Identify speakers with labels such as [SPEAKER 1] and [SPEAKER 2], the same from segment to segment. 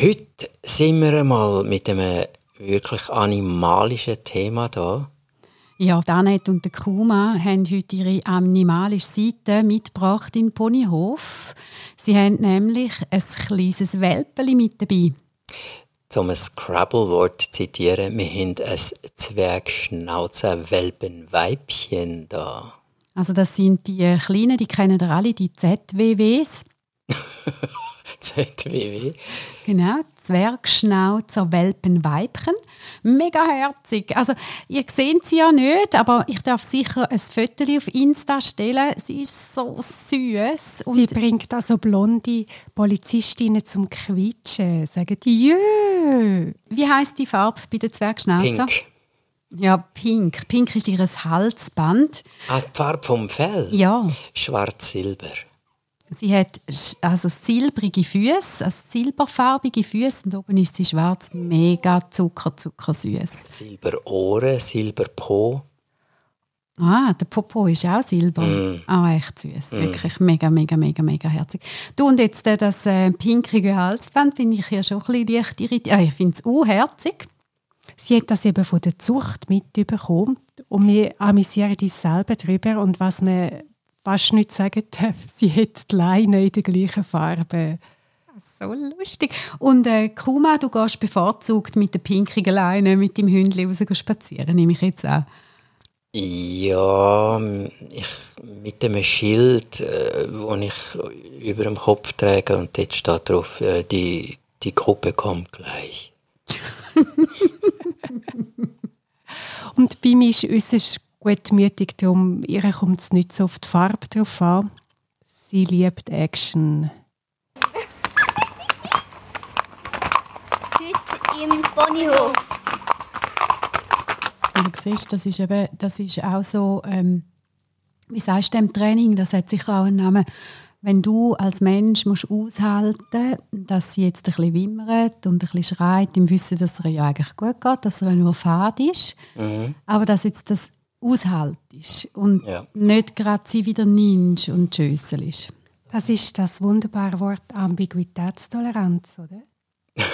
[SPEAKER 1] Heute sind wir einmal mit einem wirklich animalischen Thema da.
[SPEAKER 2] Ja, Annette und der Kuma haben heute ihre animalische Seite mitgebracht in Ponyhof. Sie haben nämlich ein kleines Welpeli mit dabei.
[SPEAKER 1] Zum Scrabble-Wort zu zitieren, wir haben ein Zwergschnauzer-Welpenweibchen da.
[SPEAKER 2] Also das sind die Kleinen, die kennen ihr alle, die ZWWs.
[SPEAKER 1] ZWW.
[SPEAKER 2] Genau, Zwergschnauzer Welpenweibchen. Mega herzig. Also, ihr seht sie ja nicht, aber ich darf sicher ein Foto auf Insta stellen. Sie ist so süß.
[SPEAKER 3] Sie bringt also blonde Polizistinnen zum Quietschen. Sagen die Jö.
[SPEAKER 2] Wie heißt die Farbe bei den Zwergschnauzer?
[SPEAKER 1] Pink.
[SPEAKER 2] Ja, pink. Pink ist ihr Halsband.
[SPEAKER 1] Ah, die Farbe vom Fell?
[SPEAKER 2] Ja.
[SPEAKER 1] Schwarz-Silber.
[SPEAKER 2] Sie hat also silbrige Füße, also silberfarbige Füße und oben ist sie schwarz, mega zucker, zucker süß.
[SPEAKER 1] Silberohren, Silberpo.
[SPEAKER 2] Ah, der Popo ist auch silber.
[SPEAKER 1] Mm.
[SPEAKER 2] Ah, echt süß, mm. wirklich mega, mega, mega, mega herzig. Du und jetzt äh, das äh, pinkige Halsband finde ich ja schon ein bisschen leicht irritiert. Ah, ich finde es auch herzig.
[SPEAKER 3] Sie hat das eben von der Zucht mitbekommen und wir amüsieren uns selber darüber und was man fast nicht sagen darf, sie hat die Leine in der gleichen Farbe.
[SPEAKER 2] So lustig. Und äh, Kuma, du gehst bevorzugt mit der pinkigen Leine mit dem Hündchen raus spazieren, nehme ich jetzt an.
[SPEAKER 1] Ja, ich, mit dem Schild, äh, das ich über dem Kopf trage und dort steht drauf, äh, die, die Gruppe kommt gleich.
[SPEAKER 3] und bei mir ist äußerst gutmütig, darum ihr kommt es nicht so auf die Farbe drauf an. Sie liebt Action.
[SPEAKER 4] Heute im Ponyhof.
[SPEAKER 2] Du siehst, das ist, eben, das ist auch so, ähm, wie sagst du im Training, das hat sicher auch einen Namen, wenn du als Mensch musst aushalten dass sie jetzt ein bisschen wimmert und ein bisschen schreit, im Wissen, dass es ihr ja eigentlich gut geht, dass er nur fad ist, mhm. aber dass jetzt das aushaltest und ja. nicht gerade sie wieder nimmst und schösselst.
[SPEAKER 3] Das ist das wunderbare Wort Ambiguitätstoleranz, oder?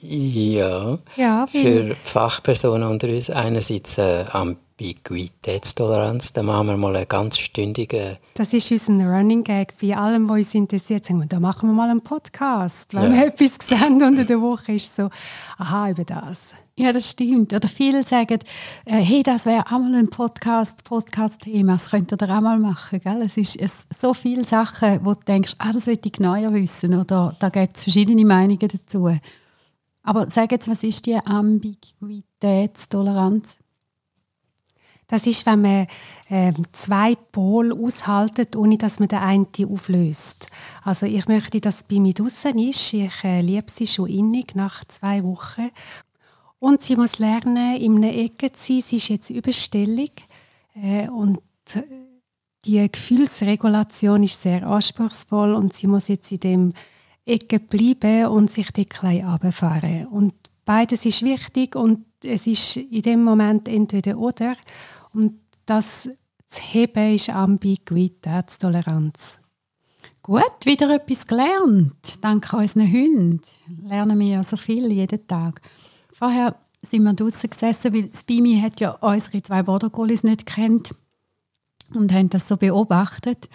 [SPEAKER 1] ja.
[SPEAKER 3] ja
[SPEAKER 1] Für Fachpersonen unter uns einerseits äh, Ambiguitätstoleranz. Da machen wir mal einen ganz stündigen.
[SPEAKER 3] Das ist unser Running Gag bei allem, was uns interessiert. Sagen wir, da machen wir mal einen Podcast. Wenn ja. wir etwas sehen unter der Woche, ist so, aha, über das.
[SPEAKER 2] Ja, das stimmt. Oder viele sagen, äh, hey, das wäre auch mal ein Podcast, Podcast-Thema, das könnt ihr auch mal machen. Gell? Es ist es, so viele Sachen, wo du denkst, ah, das will ich genauer wissen. Oder da gibt es verschiedene Meinungen dazu. Aber sag jetzt, was ist die Ambiguitätstoleranz?
[SPEAKER 3] Das ist, wenn man äh, zwei Pole aushaltet, ohne dass man den einen auflöst. Also ich möchte, dass es bei mir draußen ist. Ich äh, liebe sie schon innig nach zwei Wochen. Und sie muss lernen, in einer Ecke zu sein. Sie ist jetzt überstellig. Äh, und äh, die Gefühlsregulation ist sehr anspruchsvoll und sie muss jetzt in dem Ecke bleiben und sich die klein runterfahren. Und beides ist wichtig und es ist in dem Moment entweder oder. Und das zu heben ist Ambiguitätstoleranz.
[SPEAKER 2] Gut, wieder etwas gelernt. Dank unseren Hunden lernen wir ja so viel jeden Tag. Vorher sind wir draußen gesessen, weil Spimi hat ja unsere zwei Border Collies nicht kennt und haben das so beobachtet.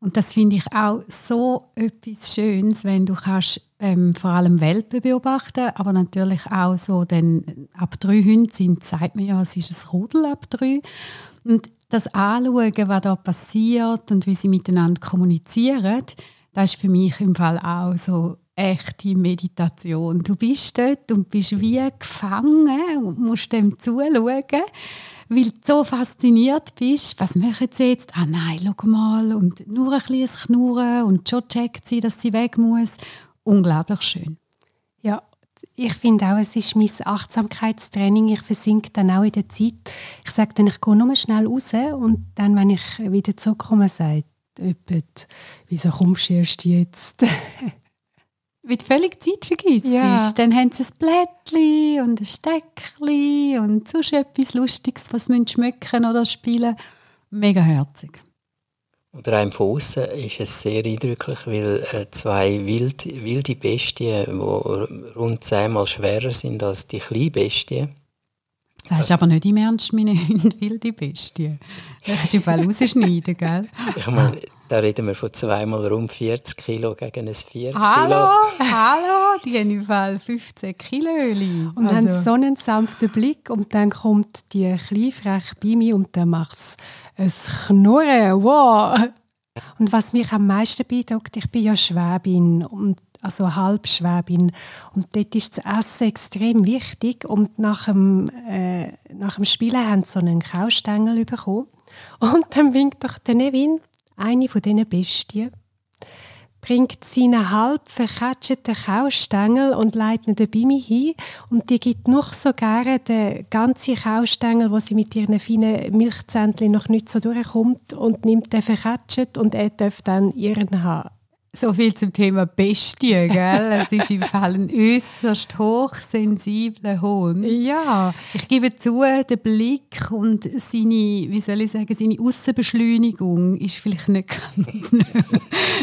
[SPEAKER 2] Und das finde ich auch so etwas Schönes, wenn du kannst ähm, vor allem Welpen beobachten, aber natürlich auch so, denn ab drei Hunde sind, sagt man ja, es ist ein Rudel ab drei. Und das Anschauen, was da passiert und wie sie miteinander kommunizieren, das ist für mich im Fall auch so echte Meditation. Du bist dort und bist wie gefangen und musst dem zuschauen weil du so fasziniert bist. Was machen sie jetzt? Ah nein, schau mal. Und nur ein bisschen Knurren und schon checkt sie, dass sie weg muss. Unglaublich schön.
[SPEAKER 3] Ja, ich finde auch, es ist mein Achtsamkeitstraining. Ich versinke dann auch in der Zeit. Ich sage dann, ich gehe nur schnell raus und dann, wenn ich wieder zurückkomme, sagt jemand, wieso kommst du erst jetzt?
[SPEAKER 2] wie du völlig Zeit vergisst. Ja. Dann haben sie ein Blättchen und ein Steckchen und sonst etwas Lustiges, was sie schmecken oder spielen Mega herzig.
[SPEAKER 1] Und rein von außen ist es sehr eindrücklich, weil äh, zwei wild, wilde Bestien, die rund zehnmal schwerer sind als die kleinen Bestien.
[SPEAKER 2] Das heißt aber nicht im Ernst, meine Hunde wilde Bestien. Das kannst du Fall rausschneiden, gell?
[SPEAKER 1] Ich meine, da reden wir von zweimal rund 40 Kilo gegen ein 4 Kilo.
[SPEAKER 2] Hallo, hallo, die haben im Fall 15 Kilo Öli.
[SPEAKER 3] Und also. haben so einen sanften Blick und dann kommt die Kleinfrech bei mir und dann macht es ein Knurren, wow. Und was mich am meisten beeindruckt, ich bin ja Schwäbin und also Halbschwäbin. Und dort ist das Essen extrem wichtig. Und nach dem, äh, nach dem Spielen haben sie so einen Kaustängel bekommen. Und dann winkt doch der Nevin, eine von diesen Bestien, bringt seinen halb verkatscheten Kaustängel und leitet ihn bei mir hin. Und die gibt noch so gerne den ganzen Kaustängel, wo sie mit ihren feinen Milchzähnchen noch nicht so durchkommt und nimmt den verkatscht und er darf dann ihren haben.
[SPEAKER 2] So viel zum Thema Bestie, gell? Es ist im Fall ein äußerst hochsensibler Hund.
[SPEAKER 3] Ja.
[SPEAKER 2] Ich gebe zu, der Blick und seine, wie soll ich sagen, seine Aussenbeschleunigung ist vielleicht nicht ganz,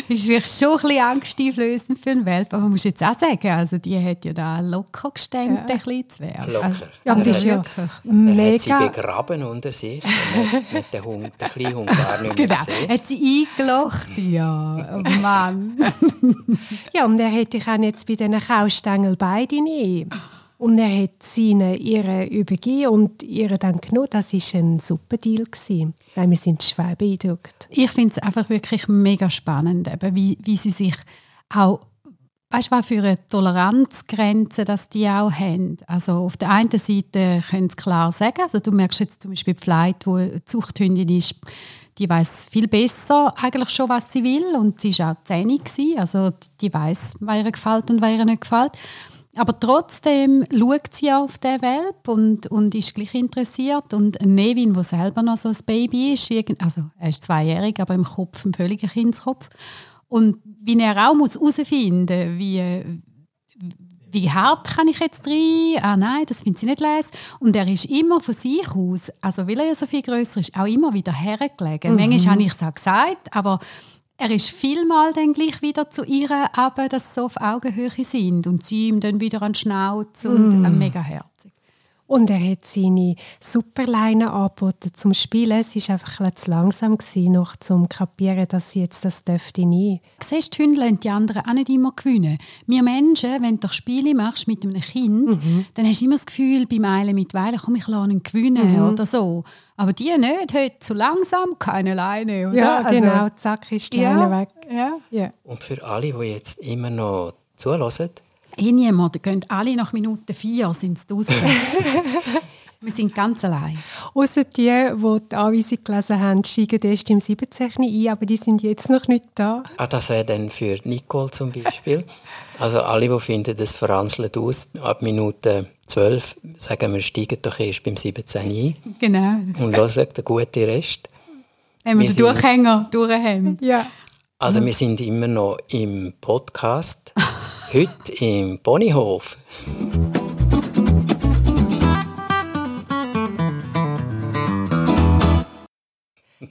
[SPEAKER 2] ist vielleicht schon ein bisschen angsteinflößend für einen Welp, aber man muss jetzt auch sagen, also die hat ja da locker gestemmt, ja. ein bisschen zu werden.
[SPEAKER 1] Locker.
[SPEAKER 2] Also,
[SPEAKER 3] ja, das ist ja
[SPEAKER 1] mega. Er hat sie begraben unter sich und hat den Hund, den kleinen Hund gar nicht mehr
[SPEAKER 2] genau.
[SPEAKER 1] gesehen.
[SPEAKER 2] Hat sie eingelacht, ja, oh Mann.
[SPEAKER 3] ja, und er hätte ich auch jetzt bei diesen Kaustängel beide nicht. Und er hat seine ihre übergeben und ihre dann genommen. Das war ein super Deal. Nein, wir sind schwer beeindruckt.
[SPEAKER 2] Ich finde es einfach wirklich mega spannend, eben, wie, wie sie sich auch weißt du, was für eine Toleranzgrenze dass die auch haben. Also auf der einen Seite können sie klar sagen, also du merkst jetzt zum Beispiel die Flight, wo Zuchthündin ist, die weiß viel besser eigentlich schon, was sie will und sie war auch zähnig, also die weiß, was ihr gefällt und was ihr nicht gefällt. Aber trotzdem schaut sie auf den Welp und, und ist gleich interessiert. Und Nevin, der selber noch so ein Baby ist, also er ist zweijährig, aber im Kopf ein völliger Kindskopf. Und wie er auch muss herausfinden muss, wie, wie hart kann ich jetzt rein? Ah nein, das findet sie nicht les. Und er ist immer von sich aus, also weil er ja so viel größer ist, auch immer wieder hergelegen. Mhm. Manchmal habe ich es auch gesagt, aber er ist vielmal dann gleich wieder zu ihr, aber dass sie so auf Augenhöhe sind und sie ihm dann wieder an den Schnauz und mm. mega herzig.
[SPEAKER 3] Und er hat seine Superleine angeboten zum Spielen. Es war einfach ein zu langsam, gewesen, noch zum kapieren, dass sie jetzt das dürfte nie.
[SPEAKER 2] Siehst du, die Hunde die anderen auch nicht immer gewinnen. Wir Menschen, wenn du Spiele machst mit einem Kind, mhm. dann hast du immer das Gefühl, beim Eilen mit Weilen, komm, ich lasse ihn gewinnen mhm. oder so. Aber die nicht, heute zu langsam, keine Leine. Oder?
[SPEAKER 3] Ja, genau, also, zack, ist die
[SPEAKER 2] ja,
[SPEAKER 3] Leine weg.
[SPEAKER 2] Ja.
[SPEAKER 3] Ja.
[SPEAKER 1] Und für alle, die jetzt immer noch zulassen,
[SPEAKER 2] Irgendjemand, gehen alle nach Minute vier sind sie draußen. Wir sind ganz allein.
[SPEAKER 3] Außer die, die die Anweisung gelesen haben, steigen erst im 17. ein, aber die sind jetzt noch nicht da.
[SPEAKER 1] Ah, das wäre dann für Nicole zum Beispiel. also alle, die finden, das verranzelt aus, ab Minute 12 sagen wir, steigen doch erst beim 17 ein.
[SPEAKER 2] Genau.
[SPEAKER 1] Und hören den guten Rest.
[SPEAKER 2] Wenn wir, wir den Durchhänger durch haben.
[SPEAKER 3] Ja.
[SPEAKER 1] Also wir sind immer noch im Podcast. Heute im Ponyhof.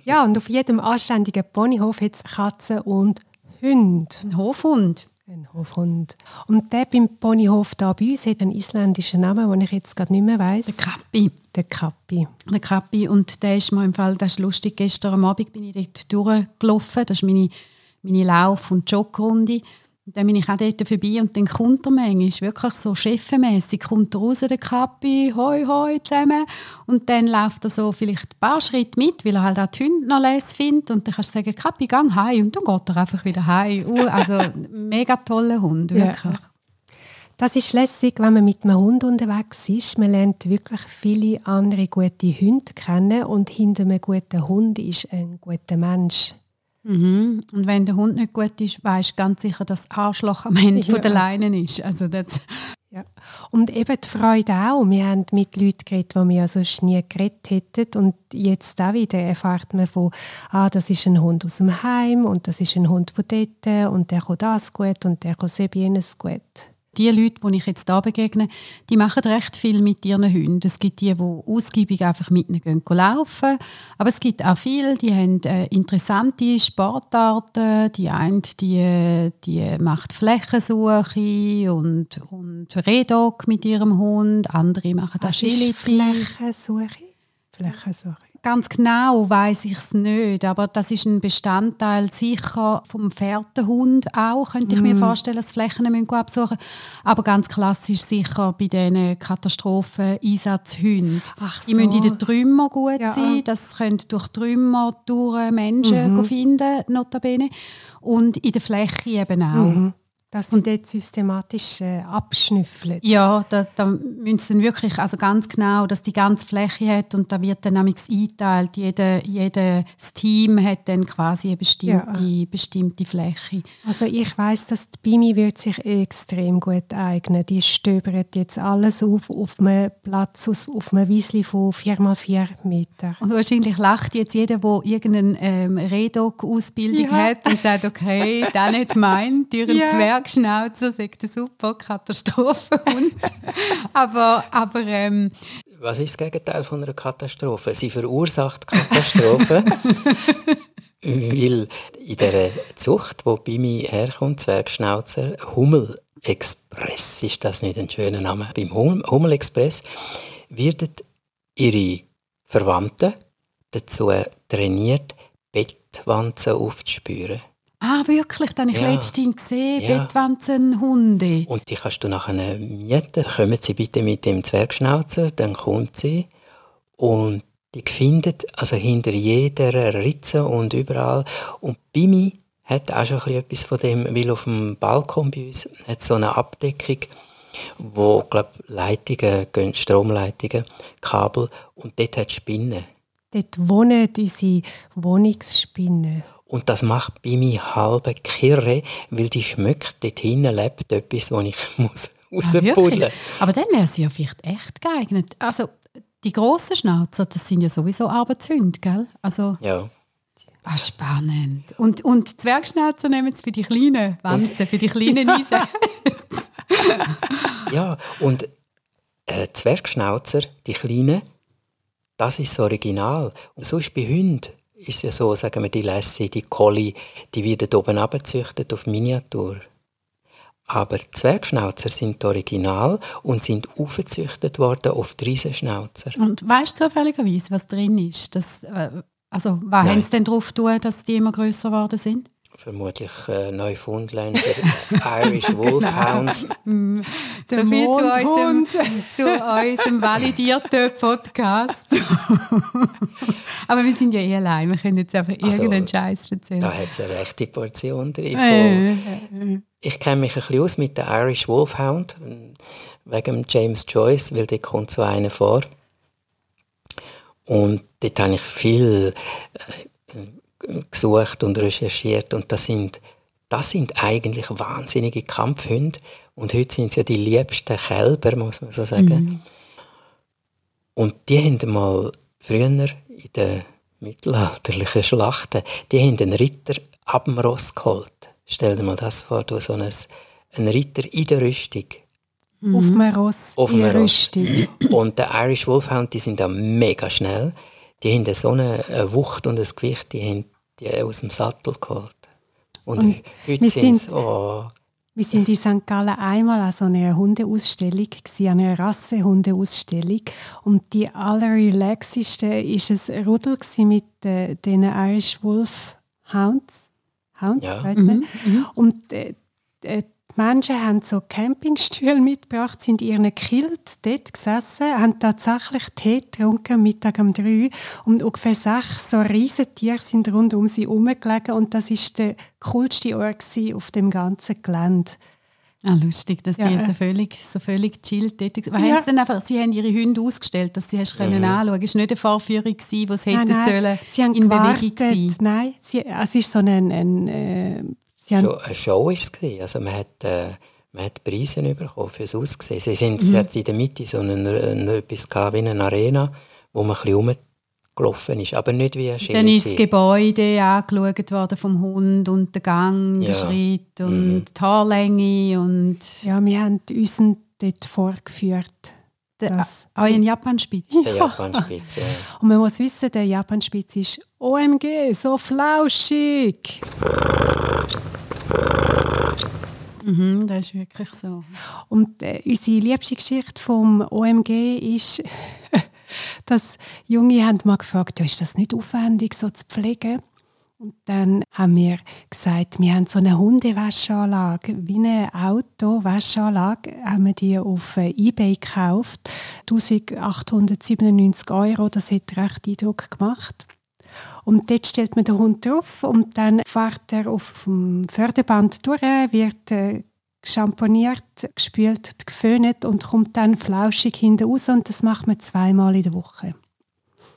[SPEAKER 3] Ja, und auf jedem anständigen Ponyhof hat es Katzen und Hunde.
[SPEAKER 2] Ein Hofhund.
[SPEAKER 3] Ein Hofhund. Und der beim Ponyhof da bei uns hat einen isländischen Namen, den ich jetzt gerade nicht mehr weiss.
[SPEAKER 2] Der Kappi.
[SPEAKER 3] Der Kappi.
[SPEAKER 2] Der Kappi. Und der ist mir im Fall, das ist lustig, gestern am Abend bin ich dort durchgelaufen. Das ist meine, meine Lauf- und Joggrunde. Und dann bin ich auch dort vorbei und dann kommt er manchmal, ist wirklich so chefmässig, kommt er raus, der Kappi, hoi hoi zusammen. Und dann läuft er so vielleicht ein paar Schritte mit, weil er halt auch die Hunde noch les findet. Und dann kannst du sagen, Kappi, gang heim. Und dann geht er einfach wieder heim. Uh, also, mega toller Hund, wirklich. Ja.
[SPEAKER 3] Das ist lässig, wenn man mit einem Hund unterwegs ist. Man lernt wirklich viele andere gute Hunde kennen und hinter einem guten Hund ist ein guter Mensch.
[SPEAKER 2] Mhm. Und wenn der Hund nicht gut ist, weißt du ganz sicher, dass das Arschloch am Ende ja. der Leine ist. Also das
[SPEAKER 3] ja. Und eben die Freude auch. Wir haben mit Leuten geredet, die wir sonst nie geredet hätten. Und jetzt auch wieder erfahrt man von, ah, das ist ein Hund aus dem Heim und das ist ein Hund von dort und der kann das gut und der kann jenes gut.
[SPEAKER 2] Die Leute, die ich jetzt hier begegne, die machen recht viel mit ihren Hunden. Es gibt die, die ausgiebig einfach mit ihnen gehen laufen. Aber es gibt auch viele, die haben äh, interessante Sportarten. Die eine, die, die macht Flächensuche und, und Redog mit ihrem Hund. Andere machen
[SPEAKER 3] Agility. Flächensuche? Flächensuche
[SPEAKER 2] ganz genau weiß ich es nicht, aber das ist ein Bestandteil sicher vom Pferdehund auch, könnte ich mm. mir vorstellen, dass Flächen müssen absuchen Aber ganz klassisch sicher bei diesen Katastrophen-Einsatzhunden. So. Die müssen in den Trümmer gut ja. sein, das können durch Trümmer durch Menschen mhm. finden, notabene. Und in der Fläche eben auch. Mhm.
[SPEAKER 3] Dass sie dort systematisch äh, abschnüffeln.
[SPEAKER 2] Ja, da, da müssen sie dann wirklich also ganz genau, dass die ganze Fläche hat und da wird dann eingeteilt. Jede, jedes Team hat dann quasi eine bestimmte, ja. bestimmte Fläche.
[SPEAKER 3] Also ich weiß, dass die Bimi wird sich extrem gut eignen. Die stöbert jetzt alles auf auf einem Platz, auf einem Wiesli von 4x4 Meter.
[SPEAKER 2] Und wahrscheinlich lacht jetzt jeder, der irgendeine ähm, Redok-Ausbildung ja. hat und sagt, okay, das nicht mein, durch ja. Zwerg Schnauzer sagt eine super Katastrophenhund. aber, aber ähm,
[SPEAKER 1] was ist das Gegenteil von einer Katastrophe? Sie verursacht Katastrophen. weil in der Zucht, wo bei mir herkommt, Zwergschnauzer, Hummel Express, ist das nicht ein schöner Name? Beim Hummel Express werden ihre Verwandten dazu trainiert, Bettwanzen aufzuspüren.
[SPEAKER 2] Ah, wirklich? Das habe ich ja. letztens gesehen. Ja. Bettwanzenhunde.
[SPEAKER 1] Und die kannst du nachher mieten. Kommen Sie bitte mit dem Zwergschnauzer, dann kommt sie. Und die findet also hinter jeder Ritze und überall. Und Bimi hat auch schon etwas von dem, weil auf dem Balkon bei uns hat so eine Abdeckung, wo glaub, Leitungen gehen, Stromleitungen, Kabel und dort hat Spinnen.
[SPEAKER 3] Dort wohnen unsere Wohnungsspinnen.
[SPEAKER 1] Und das macht bei mir halbe Kirre, weil die schmeckt, dort hinten lebt etwas, das ich muss rauspuddeln
[SPEAKER 2] ah, Aber dann wäre sie ja vielleicht echt geeignet. Also die grossen Schnauzer, das sind ja sowieso Arbeitshunde, gell? Also,
[SPEAKER 1] ja.
[SPEAKER 2] Ah, spannend. Und, und Zwergschnauzer nehmen es für die kleinen Wanzen, für die kleinen Einsätze.
[SPEAKER 1] ja, und äh, Zwergschnauzer, die kleinen, das ist das Original. Und sonst bei Hunden ist ja so, sagen wir, die Lassie, die Collie, die werden oben abgezüchtet auf Miniatur. Aber Zwergschnauzer sind original und sind aufgezüchtet worden auf die Riesenschnauzer.
[SPEAKER 2] Und weißt du zufälligerweise, was drin ist? Das, äh, also, was haben sie denn darauf tun, dass die immer größer geworden sind?
[SPEAKER 1] Vermutlich äh, Neufundländer, Irish Wolfhound.
[SPEAKER 2] Mm, so viel zu unserem, zu unserem validierten Podcast. Aber wir sind ja eh allein, wir können jetzt einfach also, irgendeinen Scheiß erzählen.
[SPEAKER 1] Da hat es eine rechte Portion drin. Äh, ich kenne mich ein bisschen aus mit der Irish Wolfhound, wegen James Joyce, weil dort kommt so einer vor. Und dort habe ich viel äh, gesucht und recherchiert und das sind, das sind eigentlich wahnsinnige Kampfhunde und heute sind sie ja die liebsten Kälber, muss man so sagen. Mhm. Und die haben mal früher in den mittelalterlichen Schlachten, die haben einen Ritter ab dem Ross geholt. Stell dir mal das vor, du so einen, einen Ritter in der Rüstung.
[SPEAKER 3] Mhm. Auf dem Ross,
[SPEAKER 1] Auf dem Rüstung. Und der Irish Wolfhound, die sind da mega schnell. Die haben so eine Wucht und ein Gewicht, die haben die aus dem Sattel geholt. Und, und heute sind sie, oh.
[SPEAKER 3] Wir sind in St. Gallen einmal an so einer Hundeausstellung, an einer Rassehundeausstellung. Und die allerrelaxeste war ein Rudel mit äh, den Irish Wolf Hounds. Hounds, ja. sagt man. Mhm. mhm. Und äh, äh Menschen haben so Campingstühle mitgebracht, sind in ihren Kilt dort gesessen, haben tatsächlich Tee getrunken, Mittag um drei. Und ungefähr sechs so Riesentiere sind rund um sie herumgelegen. Und das war der coolste Ort auf dem ganzen Gelände.
[SPEAKER 2] Ah, lustig, dass ja. die so völlig, so völlig chillt dort waren. Ja. Dann einfach, sie haben ihre Hunde ausgestellt, dass sie hast mhm. können anschauen Es war nicht eine Vorführung, die es hätte nein, sollen
[SPEAKER 3] sie haben in gewartet. Bewegung sein Nein, sie, es ist so ein, ein, ein äh,
[SPEAKER 1] Sie haben eine Show war es. Also man hat, äh, man hat Preise bekommen fürs Aussehen. Sie, sind, mhm. sie hat in der Mitte so eine, eine, etwas wie eine Arena, wo man ein bisschen gelaufen ist, aber nicht wie ein
[SPEAKER 2] Dann ist das Gebäude angeschaut worden vom Hund und der Gang, der
[SPEAKER 1] Ja.
[SPEAKER 2] Schritt und die Haarlänge und
[SPEAKER 3] Ja, wir haben uns dort vorgeführt.
[SPEAKER 2] der,
[SPEAKER 3] Das-
[SPEAKER 2] auch in Japan-Spitz.
[SPEAKER 1] der Japanspitze. Ja.
[SPEAKER 3] Und man muss wissen, der Japanspitz ist OMG, so flauschig.
[SPEAKER 2] Mhm, das ist wirklich so.
[SPEAKER 3] Und äh, unsere liebste Geschichte vom OMG ist, dass Junge haben mal gefragt, ja, ist das nicht aufwendig, so zu pflegen? Und dann haben wir gesagt, wir haben so eine Hundewaschanlage, wie eine Auto-Waschanlage, haben wir die auf äh, Ebay gekauft. 1897 Euro, das hat recht Eindruck gemacht. Und dort stellt man den Hund drauf und dann fährt er auf dem Förderband durch, wird äh, geschamponiert, gespült, geföhnt und kommt dann flauschig hinten raus und das macht man zweimal in der Woche.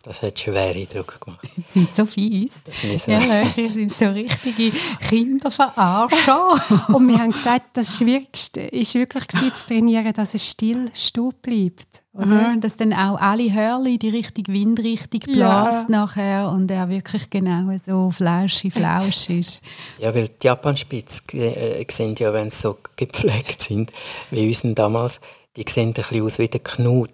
[SPEAKER 1] Das hat schwer Eindruck gemacht.
[SPEAKER 2] Die sind so fies.
[SPEAKER 1] Das müssen
[SPEAKER 2] Ja,
[SPEAKER 1] wir-
[SPEAKER 2] sind so richtige Kinderverarscher.
[SPEAKER 3] Und wir haben gesagt, das Schwierigste ist wirklich gewesen, zu trainieren, dass er still stehen bleibt. Oder?
[SPEAKER 2] Oder? Dass dann auch alle Hörli die richtige Windrichtung
[SPEAKER 3] Ja.
[SPEAKER 2] bläst nachher und er wirklich genau so flauschig, flausch ist.
[SPEAKER 1] Ja, weil die Japanspitze äh, sind ja, wenn sie so gepflegt sind, wie unseren damals, die sehen ein bisschen aus wie der Knut.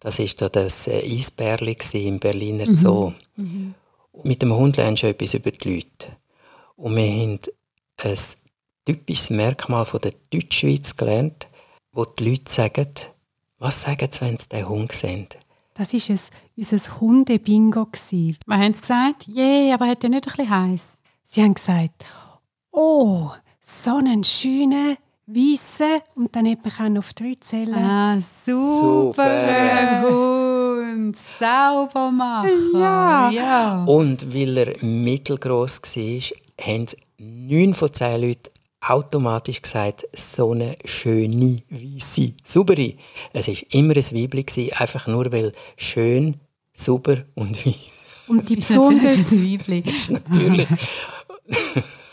[SPEAKER 1] Das war da das äh, Eisbärli im Berliner Zoo. Und mit dem Hund lernst du etwas über die Leute. Und wir haben ein typisches Merkmal von der Deutschschweiz gelernt, wo die Leute sagen, was sagen sie, wenn sie den Hund sehen?
[SPEAKER 3] Das war es, unser Hunde-Bingo.
[SPEAKER 2] Wir haben es gesagt, je, aber hat er nicht ein bisschen heiß?
[SPEAKER 3] Sie haben gesagt, oh, so einen schönen, weißen, und dann hat man auf drei zählen.
[SPEAKER 2] Ah, super Hund, Saubermacher.
[SPEAKER 3] Ja.
[SPEAKER 2] ja.
[SPEAKER 1] Und weil er mittelgroß war, haben neun von zehn Leuten automatisch gesagt, so eine schöne, weisse, saubere. Es war immer ein Weibli, einfach nur weil schön, sauber und weiss.
[SPEAKER 3] Und die besonders,
[SPEAKER 2] Weibli.
[SPEAKER 1] ist natürlich.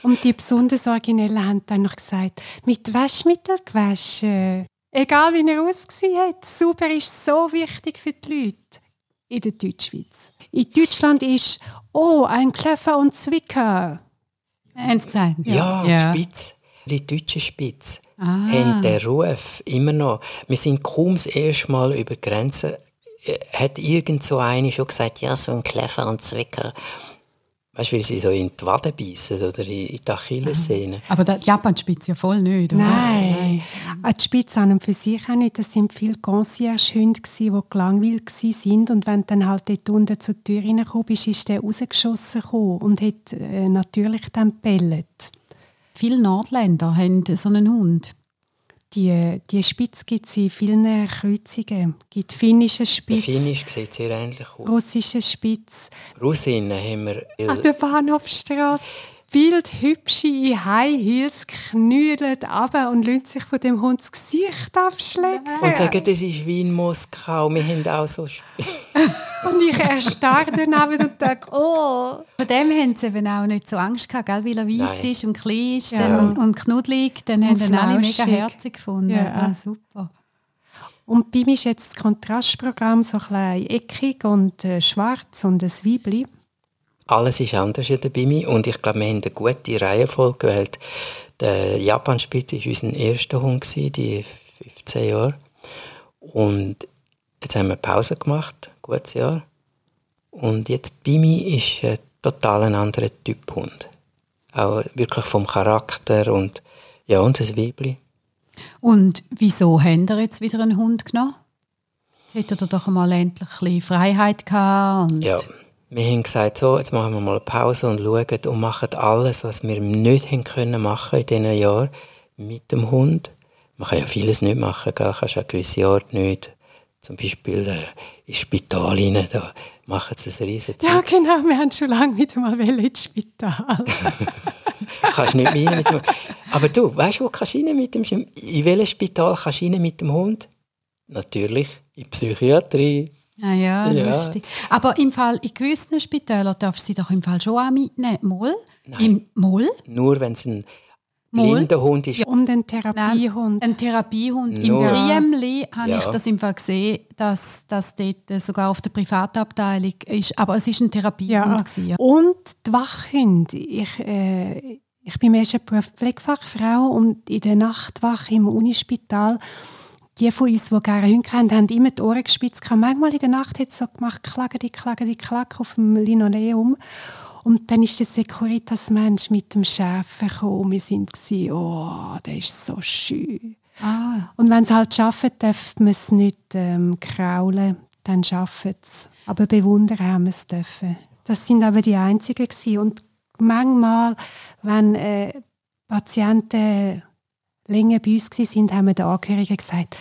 [SPEAKER 3] Und die besonders Originellen haben dann noch gesagt, mit Waschmittel gewaschen. Egal wie er ausgesehen hat, sauber ist so wichtig für die Leute in der Deutschschweiz. In Deutschland ist, oh, ein Kleffer und Zwicker.
[SPEAKER 2] Haben sie gesagt?
[SPEAKER 1] Ja,
[SPEAKER 2] Ja.
[SPEAKER 1] Spitz, die deutsche Spitz,
[SPEAKER 2] Ah.
[SPEAKER 1] haben den Ruf immer noch. Wir sind kaum das erste Mal über die Grenze. äh, Hat irgend so eine schon gesagt, ja, so ein Kleffer und Zwicker. Weißt du, weil sie so in die Wade beißen oder in die Achillessehne.
[SPEAKER 2] Aber die Japan-Spitze ja voll nicht, oder?
[SPEAKER 3] Nein, Auch die Spitze an und für sich auch nicht. Das sind viele Concierge-Hunde, die gelangweilt waren. Und wenn du dann halt dort unten zur Tür reingekommen bist, ist der rausgeschossen und hat äh, natürlich dann gebellt.
[SPEAKER 2] Viele Nordländer haben so einen Hund.
[SPEAKER 3] Die, die Spitze gibt es in vielen Kreuzungen. Es gibt finnische
[SPEAKER 1] Der
[SPEAKER 3] Spitz,
[SPEAKER 1] Finnisch sieht sehr ähnlich aus.
[SPEAKER 3] russische Spitz.
[SPEAKER 1] Russinnen haben wir.
[SPEAKER 3] An der Bahnhofstrasse. Wild hübsche in High Heels knüdeln runter und lassen sich von dem Hund das Gesicht abschlecken.
[SPEAKER 1] Und sagen, das ist wie in Moskau. Wir haben auch so.
[SPEAKER 3] Und ich erstarre daneben und denke, oh.
[SPEAKER 2] Von dem haben sie eben auch nicht so Angst gehabt, gell? weil er weiss
[SPEAKER 1] Nein.
[SPEAKER 2] ist und klein ist
[SPEAKER 3] Ja.
[SPEAKER 2] dann, und knuddelig. Dann haben
[SPEAKER 3] Und
[SPEAKER 2] ihn alle mega herzig gefunden.
[SPEAKER 3] Ja.
[SPEAKER 2] Ah, super.
[SPEAKER 3] Und bei mir ist jetzt das Kontrastprogramm so klein eckig und äh, schwarz und ein Weibli.
[SPEAKER 1] Alles ist anders in der Bimi und ich glaube, wir haben eine gute Reihenfolge gewählt. Der Japanspitz war unser erster Hund, gewesen, die 15 Jahre. Und jetzt haben wir Pause gemacht, ein gutes Jahr. Und jetzt Bimi ist ein total ein anderer Typ Hund. Auch wirklich vom Charakter und ja, und das Weibli.
[SPEAKER 2] Und wieso haben ihr jetzt wieder einen Hund genommen? Jetzt hättet ihr doch mal endlich ein bisschen Freiheit gehabt. Und
[SPEAKER 1] Ja, wir haben gesagt, so, jetzt machen wir mal eine Pause und schauen und machen alles, was wir nicht haben können machen in diesen Jahren mit dem Hund. Man kann ja vieles nicht machen, gell? kannst ja gewisse Orte nicht. Zum Beispiel äh, ins Spital rein, da machen sie ein riesen
[SPEAKER 3] Ja, genau, wir haben schon lange wieder mal ins Spital.
[SPEAKER 1] kannst nicht mehr rein mit dem Aber du, weißt du, wo kannst du rein mit dem In welches Spital kannst du rein mit dem Hund? Natürlich in die Psychiatrie.
[SPEAKER 2] Ah ja,
[SPEAKER 1] Ja.
[SPEAKER 2] lustig. Aber im Fall, in gewissen Spitälern darfst du sie doch im Fall schon auch mitnehmen. Moll? Im Moll?
[SPEAKER 1] Nur wenn es ein blinder Hund ist...
[SPEAKER 3] Ja, und ein Therapiehund.
[SPEAKER 2] Nein, ein Therapiehund.
[SPEAKER 1] Nur-
[SPEAKER 2] Im Briemli habe
[SPEAKER 1] Ja.
[SPEAKER 2] ich das im Fall gesehen, dass das dort sogar auf der Privatabteilung ist. Aber es ist ein Therapiehund. gewesen, Ja.
[SPEAKER 3] Und die Wachhunde. Ich, äh, ich bin im ersten Beruf Pflegefachfrau und in der Nachtwache im Unispital, die von uns, die gerne Hunde haben, haben immer die Ohren gespitzt. Manchmal in der Nacht hat es so gemacht, klagen die, klagen die, klack auf dem Linoleum. Und dann ist der Securitas-Mensch mit dem Chef gekommen. Wir waren, oh, der ist so schön.
[SPEAKER 2] Ah,
[SPEAKER 3] Und wenn es halt arbeitet, darf man es nicht ähm, kraulen, dann arbeitet es. Aber bewundern haben wir es dürfen. Das sind aber die Einzigen gewesen. Und manchmal, wenn äh, Patienten länger bei uns waren, haben wir den Angehörigen gesagt,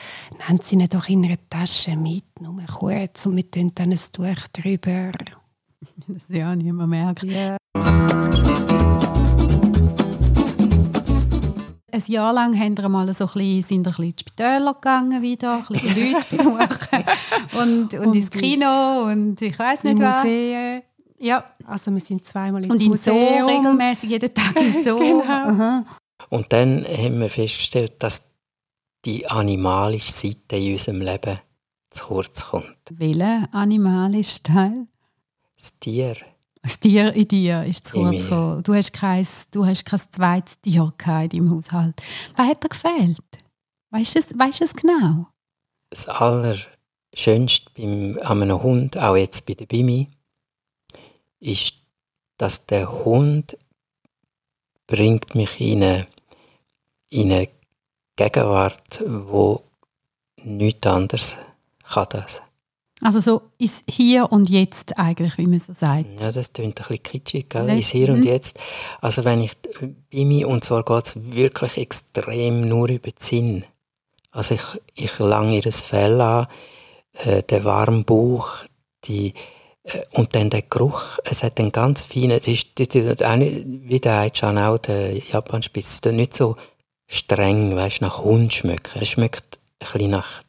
[SPEAKER 3] nehmen Sie ihn doch in einer Tasche mit, nur kurz, und wir tun dann ein Tuch drüber.
[SPEAKER 2] das ja niemand merkt.
[SPEAKER 3] Ja.
[SPEAKER 2] Ein Jahr lang haben wir mal so ein bisschen, sind wir ein bisschen in die Spitäler gegangen wieder, ein bisschen die Leute besuchen und, und,
[SPEAKER 3] Und
[SPEAKER 2] ins Kino und ich weiß nicht was.
[SPEAKER 3] Museen.
[SPEAKER 2] Ja.
[SPEAKER 3] Also wir sind zweimal ins
[SPEAKER 2] Und im Zoo
[SPEAKER 3] Museum.
[SPEAKER 2] regelmäßig, jeden Tag im Zoo.
[SPEAKER 3] Genau.
[SPEAKER 2] Aha.
[SPEAKER 1] Und dann haben wir festgestellt, dass die animalische Seite in unserem Leben zu kurz kommt.
[SPEAKER 2] Welcher animalische Teil?
[SPEAKER 1] Das Tier.
[SPEAKER 2] Das Tier in dir ist zu
[SPEAKER 1] In
[SPEAKER 2] kurz gekommen. Du hast kein, du hast kein zweites Tier in deinem Haushalt. Was hat dir gefehlt? Weißt du es, weißt du es genau?
[SPEAKER 1] Das Allerschönste beim, an einem Hund, auch jetzt bei der Bimi, ist, dass der Hund bringt mich in eine, in eine Gegenwart, wo nichts anderes kann das.
[SPEAKER 2] Also so ist Hier und Jetzt eigentlich, wie man so sagt.
[SPEAKER 1] Ja, das klingt ein bisschen kitschig, gell? Ins Hier und
[SPEAKER 2] Mhm.
[SPEAKER 1] Jetzt. Also wenn ich äh, bei mir, und zwar geht es wirklich extrem nur über den Sinn. Also ich, ich lange ihr Fell an, äh, den warmen Bauch, die, äh, und dann der Geruch. Es hat einen ganz feinen, das ist, das ist auch nicht, wie der Aichan auch, der Japanspitz, ist nicht so streng, weißt, nach Hund schmecken. Es schmeckt ein bisschen nach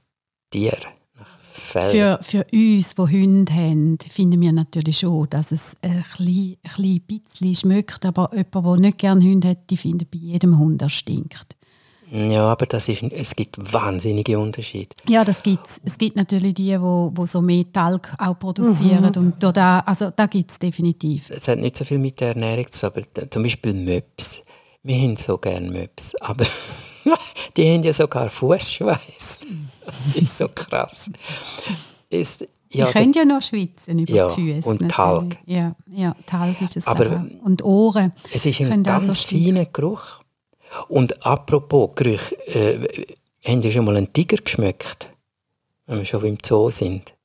[SPEAKER 1] Tier, nach Fell.
[SPEAKER 2] Für, für uns, die Hunde haben, finden wir natürlich schon, dass es ein klein, ein bisschen schmeckt. Aber jemand, der nicht gerne Hunde hat, die findet bei jedem Hund, er stinkt.
[SPEAKER 1] Ja, aber das ist, es gibt wahnsinnige Unterschiede.
[SPEAKER 2] Ja, das gibt's. Es gibt natürlich die, die, die so mehr Talg auch produzieren. Und da, also da gibt es definitiv.
[SPEAKER 1] es hat nicht so viel mit der Ernährung zu tun, aber zum Beispiel Möps. Wir haben so gerne Möps, aber die haben ja sogar Fußschweiß. Das ist so krass. Ist,
[SPEAKER 2] Die
[SPEAKER 1] ja,
[SPEAKER 2] können ja noch schwitzen über
[SPEAKER 1] Ja,
[SPEAKER 2] die Füße.
[SPEAKER 1] und
[SPEAKER 2] natürlich.
[SPEAKER 1] Talg.
[SPEAKER 2] Ja, ja, Talg ist es.
[SPEAKER 1] Aber-
[SPEAKER 2] auch. Und Ohren.
[SPEAKER 1] es ist ein ganz
[SPEAKER 2] stinken.
[SPEAKER 1] feiner Geruch. Und apropos Geruch, äh, haben Sie schon mal einen Tiger geschmeckt? Wenn wir schon im Zoo sind.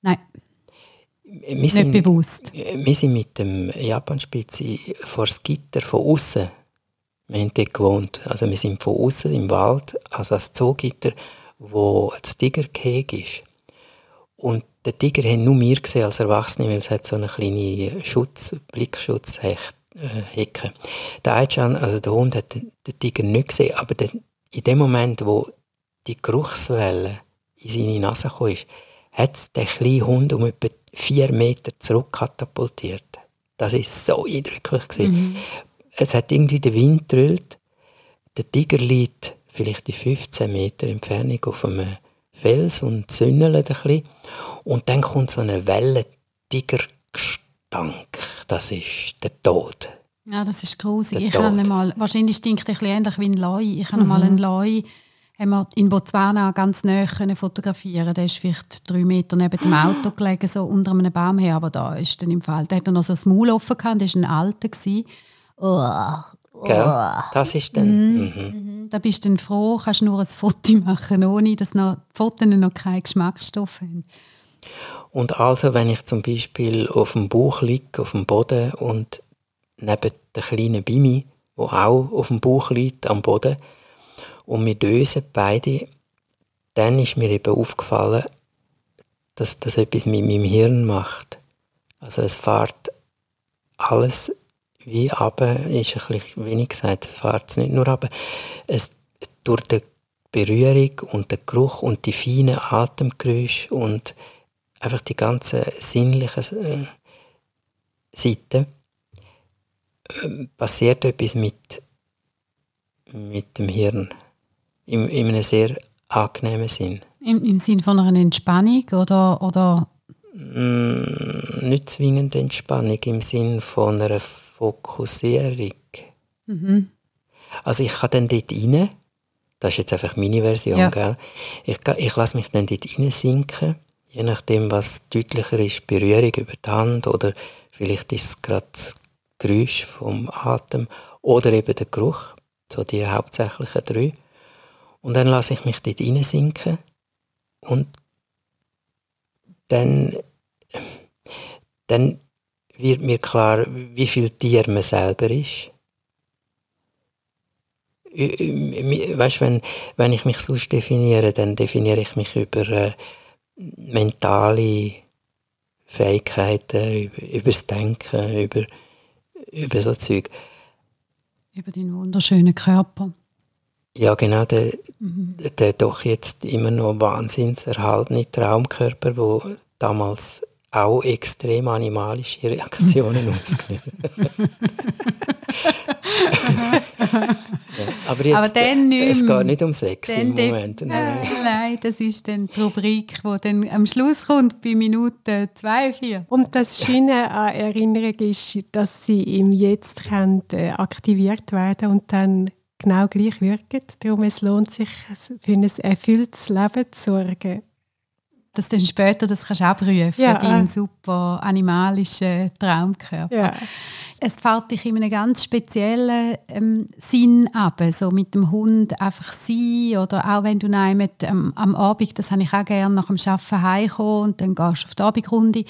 [SPEAKER 2] Nein,
[SPEAKER 1] Wir
[SPEAKER 2] nicht
[SPEAKER 1] sind,
[SPEAKER 2] bewusst.
[SPEAKER 1] Wir sind mit dem Japanspitze vor das Gitter von außen. Wir haben dort gewohnt. Also wir sind von außen im Wald, also das Zoogitter, wo das Tigergehege ist. Und den Tiger haben nur wir gesehen als Erwachsene, weil es hat so eine kleine Schutz, Blickschutzhecke. Der Aichan, also der Hund, hat den, Tiger nicht gesehen, aber der, in dem Moment, wo die Geruchswelle in seine Nase kam, hat es den kleinen Hund um etwa vier Meter zurückkatapultiert. Das ist so eindrücklich. gewesen. Es hat irgendwie der Wind drüllt. Der Tiger liegt vielleicht in 15 Meter Entfernung auf einem Fels und zündelt ein bisschen. Und dann kommt so eine Welle Tigergestank. Das ist der Tod.
[SPEAKER 2] Ja, das ist.
[SPEAKER 1] Der
[SPEAKER 2] Ich habe mal, wahrscheinlich stinkt er ein bisschen ähnlich wie ein Leu. Ich habe mal einen Leu haben wir in Botswana ganz können fotografieren. Der ist vielleicht drei Meter neben dem Auto gelegen, so unter einem Baum her, aber da ist dann im Fall. Der hat dann noch so das Maul offen gehabt, der war ein alter. gewesen.
[SPEAKER 1] Gell?
[SPEAKER 2] uah.
[SPEAKER 1] Das ist dann. Mhm.
[SPEAKER 2] Mhm, Da bist du dann froh, kannst nur ein Foto machen, ohne dass noch, die Fotos noch keinen Geschmacksstoff haben.
[SPEAKER 1] Und also, wenn ich zum Beispiel auf dem Bauch liege, auf dem Boden und neben der kleinen Bimi, wo auch auf dem Bauch liegt, am Boden, und wir dösen beide, dann ist mir eben aufgefallen, dass das etwas mit meinem Hirn macht. Also es fährt alles wie runter, ist ein wenig gesagt, es fährt es nicht nur runter, es durch die Berührung und den Geruch und die feinen Atemgeräusche und einfach die ganze sinnliche äh, Seite ähm, passiert etwas mit, mit dem Hirn. Im, in einem sehr angenehmen Sinn.
[SPEAKER 2] Im, Im Sinn von einer Entspannung oder, oder?
[SPEAKER 1] Mm, nicht zwingend Entspannung, im Sinn von einer Fokussierung. Mhm. Also ich kann dann dort rein, das ist jetzt einfach meine Version, ja. gell? Ich, ich lasse mich dann dort sinken, je nachdem, was deutlicher ist, Berührung über die Hand oder vielleicht ist es gerade das Geräusch vom Atem oder eben der Geruch, so die hauptsächlichen drei. Und dann lasse ich mich dort sinken und dann, dann wird mir klar, wie viel Tier man selber ist. Weißt, wenn, wenn ich mich sonst definiere, dann definiere ich mich über äh, mentale Fähigkeiten, über, über das Denken, über, über so Zeug.
[SPEAKER 2] Über deinen wunderschönen Körper.
[SPEAKER 1] Ja, genau, der, mhm. der doch jetzt immer noch wahnsinns erhaltene Traumkörper, wo damals auch extrem animalische Reaktionen ausgelöst Aber jetzt,
[SPEAKER 2] Aber dann nicht
[SPEAKER 1] es geht nicht um Sex im Moment.
[SPEAKER 2] Nein. nein, das ist dann die Rubrik, die dann am Schluss kommt, bei Minute 2, 4.
[SPEAKER 3] Und das Schöne an Erinnerung ist, dass sie im Jetzt äh, aktiviert werden und dann genau gleich wirken. Darum es lohnt sich, für ein erfülltes Leben zu sorgen.
[SPEAKER 2] Dass du später das kannst abrufen, ja, deinen super animalischen Traumkörper. Ja. Es fährt dich in einem ganz speziellen ähm, Sinn ab, so mit dem Hund einfach sein oder auch wenn du mit, ähm, am Abend, das habe ich auch gerne, nach dem Arbeiten heimkommen und dann gehst du auf die Abendrunde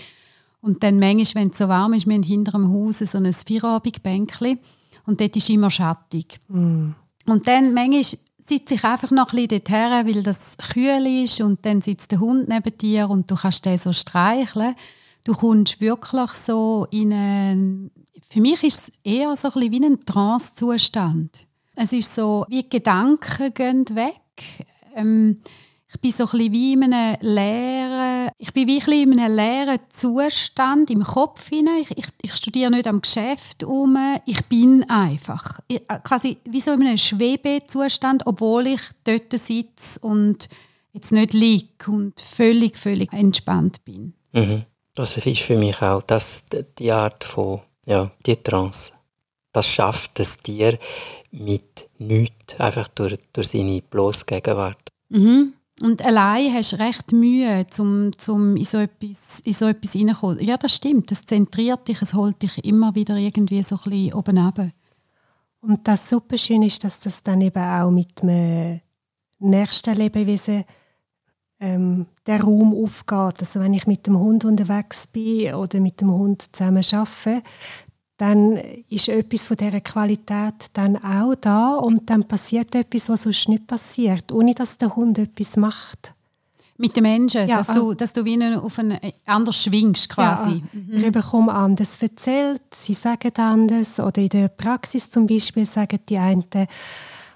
[SPEAKER 2] und dann manchmal, wenn es so warm ist, wir haben hinter dem Haus so ein Vierabendbänkchen und dort ist immer schattig. Mm. Und dann manchmal sitze ich einfach noch ein bisschen dorthin, weil das kühl ist und dann sitzt der Hund neben dir und du kannst den so streicheln. Du kommst wirklich so in einen, für mich ist es eher so ein bisschen wie ein Trance-Zustand. Es ist so, wie Gedanken gehen weg. Ähm, ich bin so ein wie in einem leeren, ich bin wie in einem leeren Zustand im Kopf hinein. Ich, ich, ich, studiere nicht am Geschäft um, ich bin einfach. Ich, äh, quasi wie so in einem Schwebezustand, obwohl ich dort sitze und jetzt nicht liege und völlig, völlig entspannt bin.
[SPEAKER 1] Mhm. Das ist für mich auch das, die Art von, ja, die Trance. Das schafft das Tier mit nichts, einfach durch, durch seine bloße Gegenwart.
[SPEAKER 2] Mhm. Und allein hast du recht Mühe, um, um in, so etwas, in so. Ja, das stimmt. Es zentriert dich, es holt dich immer wieder irgendwie so ein oben runter.
[SPEAKER 3] Und das super schön ist, dass das dann eben auch mit dem nächsten Lebewesen ähm, der Raum aufgeht. Also wenn ich mit dem Hund unterwegs bin oder mit dem Hund zusammen arbeite, dann ist etwas von dieser Qualität dann auch da und dann passiert etwas, was sonst nicht passiert, ohne dass der Hund etwas macht.
[SPEAKER 2] Mit den Menschen, ja, dass, du, dass du wie auf ein anders schwingst quasi.
[SPEAKER 3] Ja, mhm. Ich bekomme anders erzählt, sie sagen anders oder in der Praxis zum Beispiel sagen die einen,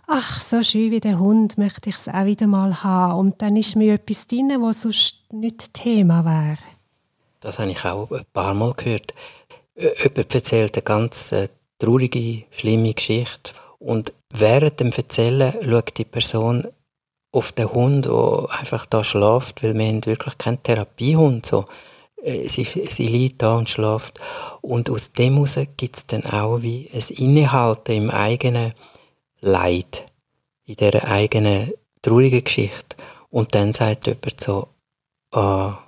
[SPEAKER 3] ach, so schön wie der Hund möchte ich es auch wieder mal haben. Und dann ist mir etwas drin, was sonst nicht Thema wäre.
[SPEAKER 1] Das habe ich auch ein paar Mal gehört jemand erzählt eine ganz äh, traurige, schlimme Geschichte und während dem Erzählen schaut die Person auf den Hund, der einfach da schläft, weil wir haben wirklich keinen Therapiehund so. Äh, sie, sie liegt da und schläft. Und aus dem heraus gibt es dann auch wie ein Innehalten im eigenen Leid, in dieser eigenen traurigen Geschichte. Und dann sagt jemand so, ah,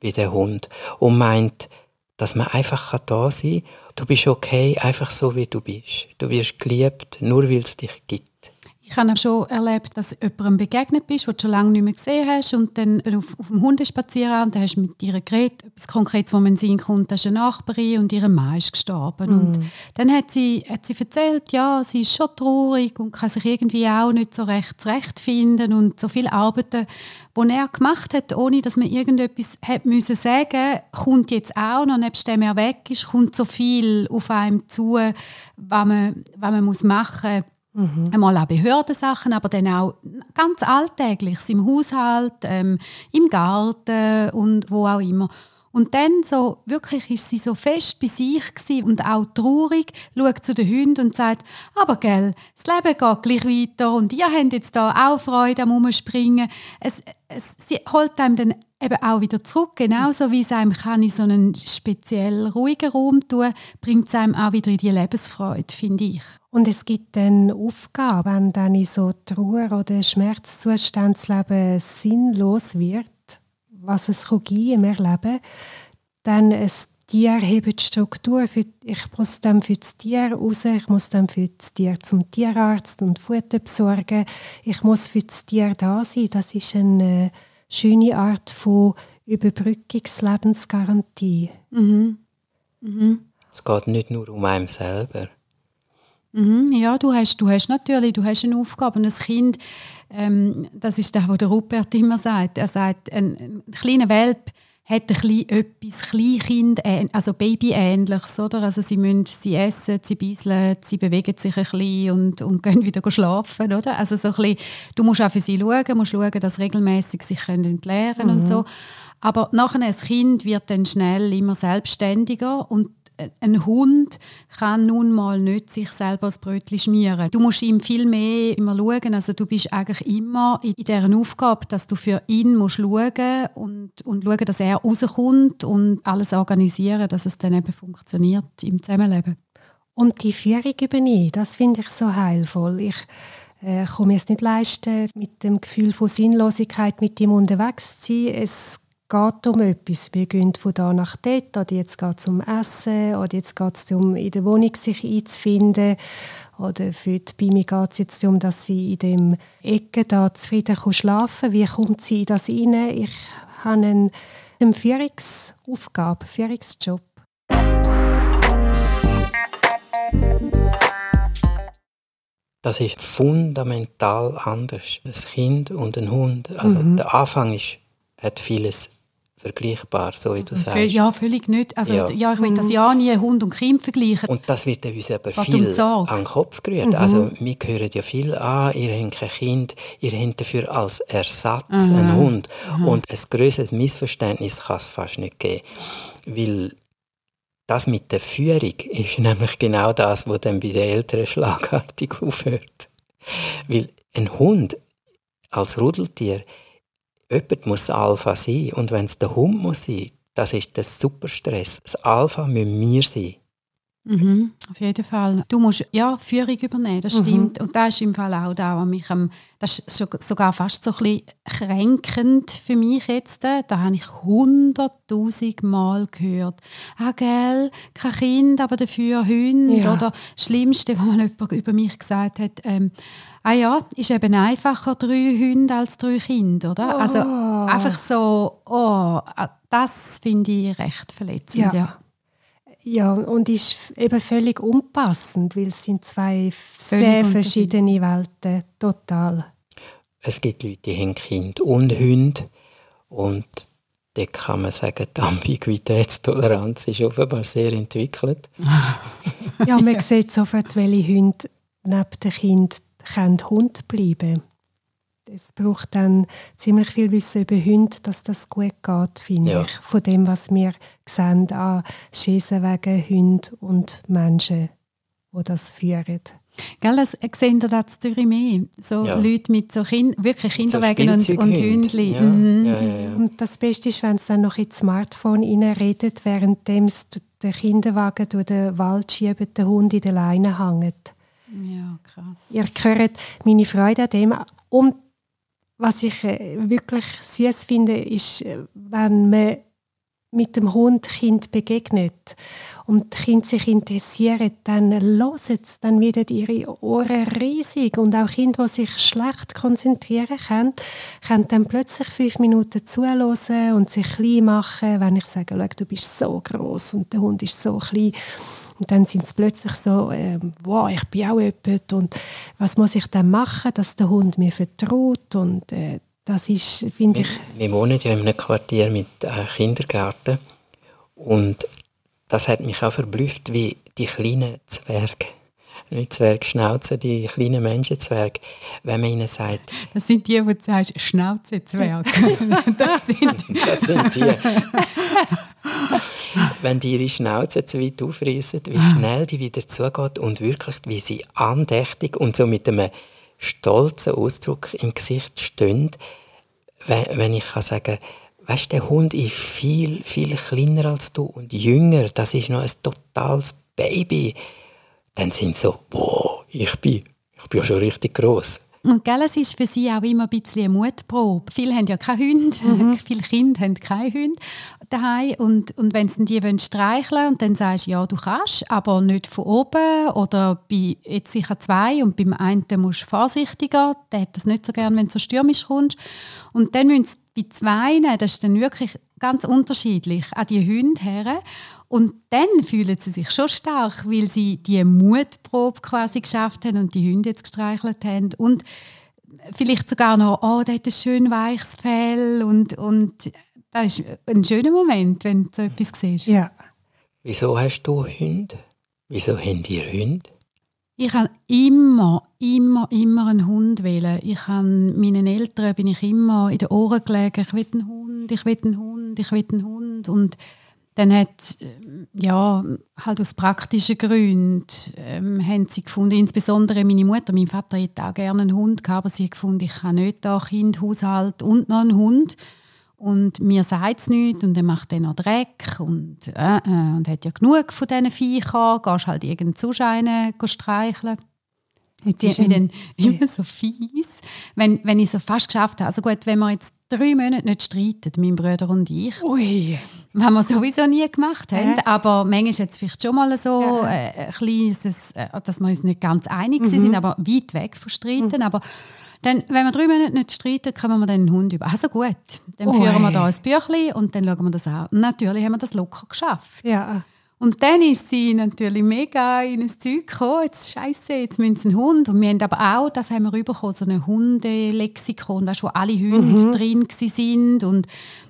[SPEAKER 1] wie der Hund. Und meint, dass man einfach da sein kann. Du bist okay, einfach so wie du bist. Du wirst geliebt, nur weil es dich gibt.
[SPEAKER 2] Ich habe auch schon erlebt, dass jemandem begegnet bist, den du schon lange nicht mehr gesehen hast und dann auf, auf dem Hundespaziergang und dann hast du mit ihr geredet, etwas Konkretes, wo man kommt, das ist eine Nachbarin und ihr Mann ist gestorben. Mm. Und dann hat sie, hat sie erzählt, ja, sie ist schon traurig und kann sich irgendwie auch nicht so recht zurechtfinden und so viele Arbeiten, die er gemacht hat, ohne dass man irgendetwas hat müssen sagen, kommt jetzt auch noch, nebst dem er weg ist, kommt so viel auf einem zu, was man, was man muss machen muss Mhm. Einmal auch Behördensachen, aber dann auch ganz alltäglich im Haushalt, ähm, im Garten und wo auch immer. Und dann so, wirklich ist sie so fest bei sich und auch traurig, schaut zu den Hunden und sagt, aber gell, das Leben geht gleich weiter und ihr habt jetzt da auch Freude am Umspringen. Es, es, sie holt einem dann eben auch wieder zurück. Genauso wie es einem kann in so einen speziell ruhigen Raum tun, bringt es einem auch wieder in die Lebensfreude, finde ich.
[SPEAKER 3] Und es gibt dann Aufgaben, wenn dann in so Trauer- oder Schmerzzustand das Leben sinnlos wird, was es geben im Erleben, dann ein Tier hebt Struktur. Für, ich muss dann für das Tier raus, ich muss dann für das Tier zum Tierarzt und Futter besorgen. Ich muss für das Tier da sein. Das ist eine schöne Art von Überbrückungslebensgarantie. Mhm.
[SPEAKER 1] Mhm. Es geht nicht nur um einen selber.
[SPEAKER 2] Mhm, ja, du hast, du hast natürlich du hast eine Aufgabe. Und ein Kind, ähm, das ist das, was der Rupert immer sagt. Er sagt, ein, ein kleiner Welp hat ein bisschen etwas Kleinkind, also Babyähnliches, oder? Also sie müssen sie essen, sie bisseln, sie bewegen sich ein bisschen und, und gehen wieder schlafen, oder? Also so ein bisschen, du musst auch für sie schauen, musst schauen, dass sie regelmäßig sich entleeren können mhm. und so. Aber nachher ein Kind wird dann schnell immer selbstständiger und ein Hund kann nun mal nicht sich selber das Brötchen schmieren. Du musst ihm viel mehr immer schauen. Also du bist eigentlich immer in dieser Aufgabe, dass du für ihn musst schauen und, und schauen, dass er rauskommt und alles organisieren, dass es dann eben funktioniert im Zusammenleben.
[SPEAKER 3] Und die Führung übernehmen, das finde ich so heilvoll. Ich äh, kann mir es nicht leisten, mit dem Gefühl von Sinnlosigkeit mit ihm unterwegs zu sein. Es geht um etwas. Wir gehen von da nach dort, oder jetzt geht es um Essen, oder jetzt geht es darum, in der Wohnung sich einzufinden, oder für die Bimi geht es jetzt darum, dass sie in dem Ecke da zufrieden schlafen kann. Wie kommt sie in das rein? Ich habe eine, eine Führungsaufgabe, einen Führungsjob.
[SPEAKER 1] Das ist fundamental anders. Ein Kind und ein Hund. Also mhm. der Anfang ist, hat vieles vergleichbar, so wie du also, sagst.
[SPEAKER 2] Ja, völlig nicht. Also, ja. ja ich will das ja nie Hund und Kind vergleichen.
[SPEAKER 1] Und das wird uns aber Was viel an den Kopf gerührt. Mhm. Also wir hören ja viel an, ihr habt kein Kind, ihr habt dafür als Ersatz mhm. einen Hund. Mhm. Und ein größeres Missverständnis kann es fast nicht geben. Weil das mit der Führung ist nämlich genau das, was dann bei den Eltern schlagartig aufhört. Weil ein Hund als Rudeltier jemand muss Alpha sein. Und wenn es der Hund muss sein, das ist der Superstress. Das Alpha müssen wir sein.
[SPEAKER 2] Mhm, auf jeden Fall. Du musst ja Führung übernehmen, das mhm. stimmt. Und das ist im Fall auch da, was mich am, das ist sogar fast so ein bisschen kränkend für mich jetzt. Da habe ich hunderttausend Mal gehört. Ah, gell, kein Kind, aber dafür Hunde. Ja. Oder das Schlimmste, was mal jemand über mich gesagt hat, ähm, ah ja, ist eben einfacher drei Hunde als drei Kinder, oder? Also, oh. Also einfach so, oh, das finde ich recht verletzend, ja. ja.
[SPEAKER 3] Ja, und ist eben völlig unpassend, weil es sind zwei sehr verschiedene Welten, total.
[SPEAKER 1] Es gibt Leute, die haben Kind und Hunde und da kann man sagen, die Ambiguitätstoleranz ist offenbar sehr entwickelt.
[SPEAKER 3] ja, man sieht sofort, welche Hunde neben dem Kind Hund bleiben können es braucht dann ziemlich viel Wissen über Hunde, dass das gut geht, finde ja. ich. Von dem, was wir sehen an Schießen wegen Hunden und Menschen, die das führen.
[SPEAKER 2] Gell, das sehen wir das Zürich mehr. So ja. Leute mit so kind, wirklich Kinderwegen so und, und Hündchen.
[SPEAKER 3] Ja. Mhm. Ja, und das Beste ist, wenn sie dann noch ins Smartphone reinredet, während der Kinderwagen durch den Wald schiebt, der Hund in der Leine hängt.
[SPEAKER 2] Ja, krass.
[SPEAKER 3] Ihr hört meine Freude an dem. Und was ich äh, wirklich süß finde, ist, äh, wenn man mit dem Hund Kind begegnet und die Kinder sich interessieren, dann hören sie, dann werden ihre Ohren riesig und auch Kinder, die sich schlecht konzentrieren können, können dann plötzlich fünf Minuten zuhören und sich klein machen, wenn ich sage, du bist so groß und der Hund ist so klein und dann sind sie plötzlich so, äh, wow, ich bin auch jemand und was muss ich dann machen, dass der Hund mir vertraut und äh, das ist, finde ich...
[SPEAKER 1] Wir wohnen ja in einem Quartier mit äh, Kindergärten und das hat mich auch verblüfft, wie die kleinen Zwerge nicht Zwergschnauze, die kleinen Menschenzwerge, wenn man ihnen sagt...
[SPEAKER 2] Das sind die, wo du sagst, Schnauzezwerge.
[SPEAKER 1] das, sind das sind die. Wenn die ihre Schnauze zu weit aufreißen, wie
[SPEAKER 2] Ah.
[SPEAKER 1] schnell die wieder zugeht und wirklich, wie sie andächtig und so mit einem stolzen Ausdruck im Gesicht stehen, wenn, wenn ich kann sagen weißt, der Hund ist viel, viel kleiner als du und jünger, das ist noch ein totales Baby, dann sind sie so, boah, ich bin, ich bin ja schon richtig groß.
[SPEAKER 2] Und gell, es ist für sie auch immer ein bisschen eine Mutprobe. Viele haben ja keine Hunde, viele Kinder haben keine Hunde daheim und, und wenn sie die wollen streicheln und dann sagst du, ja, du kannst, aber nicht von oben oder bei jetzt sicher zwei und beim einen musst du vorsichtiger, der hat das nicht so gern, wenn du so stürmisch kommst. Und dann müssen sie bei zwei, das ist dann wirklich ganz unterschiedlich, an die Hunde her. Und dann fühlen sie sich schon stark, weil sie die Mutprobe quasi geschafft haben und die Hunde jetzt gestreichelt haben. Und vielleicht sogar noch, oh, der hat ein schön weiches Fell. Und, und das ist ein schöner Moment, wenn du so etwas siehst.
[SPEAKER 3] Ja.
[SPEAKER 1] Wieso hast du Hunde? Wieso haben ihr Hunde?
[SPEAKER 2] Ich habe immer, immer, immer einen Hund wählen. Ich habe meinen Eltern bin ich immer in den Ohren gelegen. Ich will einen Hund, ich will einen Hund, ich will einen Hund. Und dann hat ähm, ja halt aus praktischen Gründen ähm, haben sie gefunden, insbesondere meine Mutter, mein Vater hätte auch gerne einen Hund gehabt, aber sie hat gefunden, ich habe nicht da Kind, Haushalt und noch einen Hund. Und mir sagt es nichts und dann macht er noch Dreck und, äh, äh, und hat ja genug von diesen Viechern, gehst halt irgendeinen Zuscheinen streicheln.
[SPEAKER 3] Jetzt
[SPEAKER 2] Die
[SPEAKER 3] ist
[SPEAKER 2] mich dann immer so fies, wenn, wenn ich so fast geschafft habe. Also gut, wenn wir jetzt drei Monate nicht streiten, mein Bruder und ich,
[SPEAKER 3] Ui.
[SPEAKER 2] was wir sowieso nie gemacht haben,
[SPEAKER 3] Ja.
[SPEAKER 2] aber manchmal ist es vielleicht schon mal so
[SPEAKER 3] Ja.
[SPEAKER 2] äh, ein kleines, äh, dass wir uns nicht ganz einig sind, aber weit weg von Streiten. Aber dann, wenn wir drei Monate nicht streiten, kommen wir dann einen Hund über. Also gut, dann
[SPEAKER 3] Ui.
[SPEAKER 2] führen wir da ein Büchlein und dann schauen wir das an. Natürlich haben wir das locker geschafft.
[SPEAKER 3] Ja.
[SPEAKER 2] Und dann ist sie natürlich mega in ein Zeug gekommen. Jetzt Scheiße, jetzt müssen sie einen Hund. Und wir haben aber auch, das haben wir bekommen, so ein Hundelexikon, weißt, wo alle Hunde drin gsi sind. Und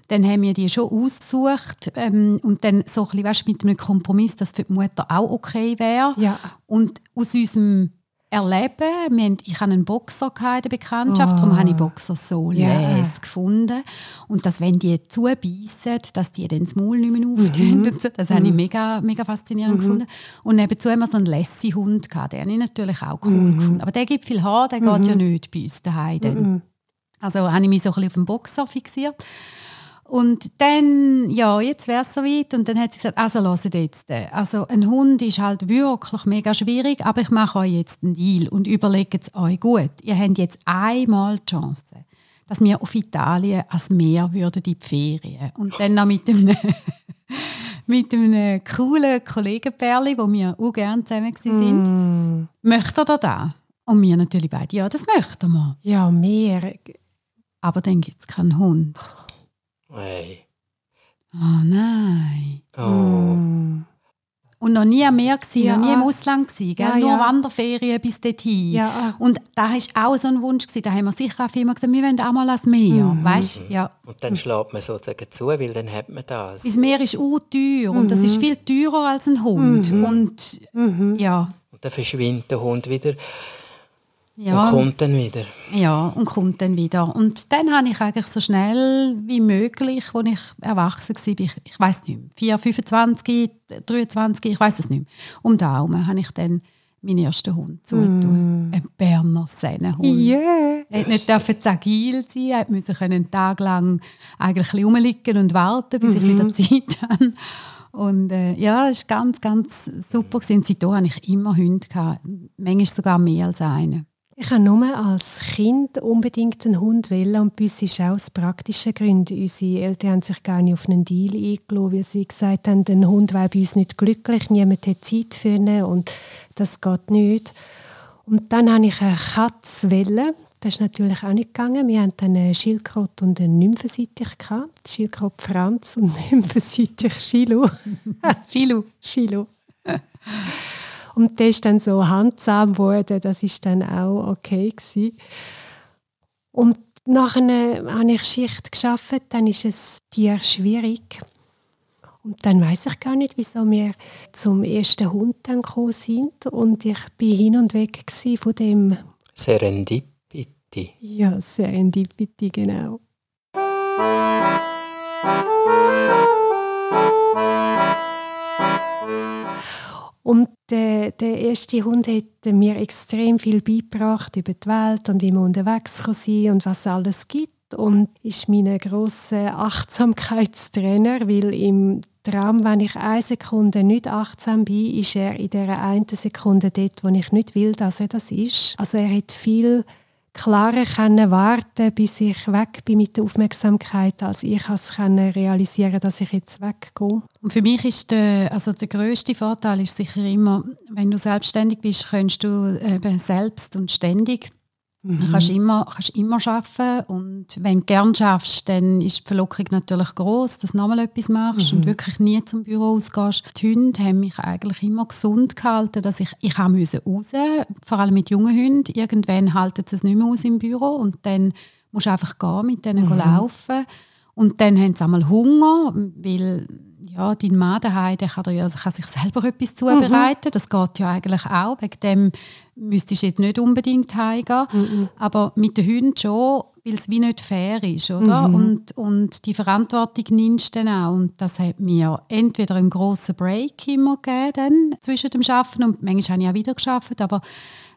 [SPEAKER 2] dann haben wir die schon ausgesucht. Ähm, und dann so ein bisschen, weißt, mit einem Kompromiss, dass für die Mutter auch okay wäre.
[SPEAKER 3] Ja.
[SPEAKER 2] Und aus unserem Erleben, wir haben, ich hatte einen Boxer in der Bekanntschaft, darum habe ich Boxer so les gefunden. Und dass, wenn die zubeissen, dass die dann das Maul nicht mehr auftun und so, das habe ich mega, mega faszinierend gefunden. Und nebenzu haben wir so einen Lassie-Hund gehabt, den habe ich natürlich auch cool gefunden. Aber der gibt viel Haar, der geht ja nicht bei uns daheim. dann. Also habe ich mich so ein bisschen auf den Boxer fixiert. Und dann, ja, jetzt wäre es soweit. Und dann hat sie gesagt, also hört jetzt. Also ein Hund ist halt wirklich mega schwierig, aber ich mache euch jetzt einen Deal und überlegt es euch gut. Ihr habt jetzt einmal die Chance, dass wir auf Italien ans Meer würden in die Ferien. Und dann noch mit einem, mit einem coolen Kollegenpärli, wo wir auch gerne zusammen waren.
[SPEAKER 3] Mm.
[SPEAKER 2] Möchtet ihr das? Und wir natürlich beide, ja, das möchten wir.
[SPEAKER 3] Ja, mehr.
[SPEAKER 2] Aber dann gibt es keinen Hund. Oh nein.
[SPEAKER 1] Oh.
[SPEAKER 3] Mm.
[SPEAKER 2] Und noch nie am Meer gewesen,
[SPEAKER 3] Ja.
[SPEAKER 2] noch nie im Ausland gewesen, gell?
[SPEAKER 3] Ja,
[SPEAKER 2] nur
[SPEAKER 3] ja.
[SPEAKER 2] Wanderferien bis dorthin.
[SPEAKER 3] Ja.
[SPEAKER 2] Und da war auch so ein Wunsch, gewesen. da haben wir sicher auch immer gesagt, wir wollen auch mal ans Meer,
[SPEAKER 3] Mhm.
[SPEAKER 2] weißt? Ja.
[SPEAKER 1] Und dann schlägt man sozusagen zu, weil dann hat man das.
[SPEAKER 2] Das Meer ist auch teuer und das ist viel teurer als ein Hund. Und
[SPEAKER 3] Mhm.
[SPEAKER 2] ja,
[SPEAKER 1] Und dann verschwindet der Hund wieder
[SPEAKER 2] ja.
[SPEAKER 1] und kommt dann wieder.
[SPEAKER 2] Ja, und kommt dann wieder. Und dann habe ich eigentlich so schnell wie möglich, als ich erwachsen war, ich, ich weiß nicht mehr, 4, 25, 23, ich weiß es nicht mehr, um den Daumen habe ich dann meinen ersten Hund zutun. Ein Berner Sennenhund.
[SPEAKER 3] Yeah.
[SPEAKER 2] Er hat nicht dürfen zu agil sein, er musste einen Tag lang eigentlich ein rumliegen und warten, bis ich wieder Zeit habe. Und äh, ja, es war ganz, ganz super. Und seitdem hatte ich immer Hunde. Gehabt. Manchmal sogar mehr als einen.
[SPEAKER 3] Ich habe nur als Kind unbedingt einen Hund wollen und bei uns ist auch aus praktischen Gründen. Unsere Eltern haben sich gar nicht auf einen Deal eingeladen, weil sie gesagt haben, ein Hund wäre bei uns nicht glücklich, niemand hat Zeit für ihn und das geht nicht. Und dann habe ich eine Katze wollen. Das ist natürlich auch nicht gegangen. Wir hatten dann eine Schildkröte und einen Nymphensittich. Schildkröte Franz und Nymphensittich Philo.
[SPEAKER 2] Philo.
[SPEAKER 3] Philo. Und der ist dann so handsam geworden, das ist dann auch okay gewesen. Und nachher habe ich Schicht geschafft, dann ist es Tier schwierig. Und dann weiß ich gar nicht, wieso wir zum ersten Hund dann gekommen sind. Und ich bin hin und weg von dem,
[SPEAKER 1] Serendipity.
[SPEAKER 3] ja, Serendipity, genau. Und der, der erste Hund hat mir extrem viel beigebracht über die Welt und wie man unterwegs kann sein und was es alles gibt. Und ist mein grosser Achtsamkeitstrainer, weil im Traum, wenn ich eine Sekunde nicht achtsam bin, ist er in der einen Sekunde dort, wo ich nicht will, dass er das ist. Also er hat viel klarer können warten, bis ich weg bin mit der Aufmerksamkeit, als ich es realisieren dass ich jetzt weggehe.
[SPEAKER 2] Und für mich ist der, also der größte Vorteil ist sicher immer, wenn du selbstständig bist, kannst du eben selbst und ständig Mhm. Du kannst immer, kannst immer arbeiten und wenn du gerne schaffst, dann ist die Verlockung natürlich groß, dass du nochmal etwas machst mhm. und wirklich nie zum Büro ausgehst. Die Hunde haben mich eigentlich immer gesund gehalten, dass ich, ich raus musste vor allem mit jungen Hunden. Irgendwann halten sie es nicht mehr aus im Büro und dann musst du einfach gehen, mit denen mhm. laufen. Und dann haben sie einmal Hunger, weil ja, dein Mann daheim, der kann, ja, also kann sich selber etwas zubereiten. Mhm. Das geht ja eigentlich auch. Wegen dem müsstest du jetzt nicht unbedingt heimgehen. Mhm. Aber mit den Hunden schon, weil es wie nicht fair ist. Oder? Mhm. Und, und die Verantwortung nimmst du dann auch. Und das hat mir entweder einen grossen Break immer gegeben zwischen dem Arbeiten und manchmal habe ich auch wieder geschafft. Aber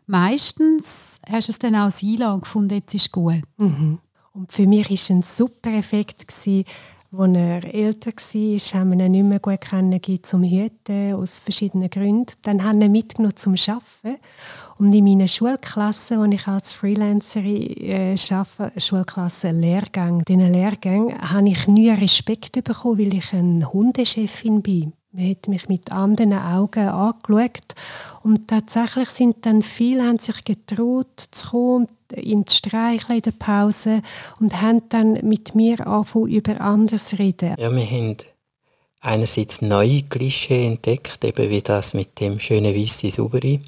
[SPEAKER 2] meistens hast du es dann auch sein und gefunden, jetzt ist gut.
[SPEAKER 3] Mhm. Und für mich war es ein super Effekt, gewesen, als er älter war, haben wir ihn nicht mehr gut kennengelernt zum Hüten, aus verschiedenen Gründen. Dann haben wir ihn mitgenommen zum Arbeiten. Und in meiner Schulklasse, wo ich als Freelancerin äh, arbeite, Schulklasse Lehrgang, diesen Lehrgang, habe ich nie Respekt bekommen, weil ich eine Hundechefin bin. Man hat mich mit anderen Augen angeschaut. Und tatsächlich sind dann viele haben sich getraut zu kommen, in die Streicheln in der Pause und haben dann mit mir angefangen, über anderes reden.
[SPEAKER 1] Ja, wir haben einerseits neue Klischee entdeckt, eben wie das mit dem schönen weißen Saubere.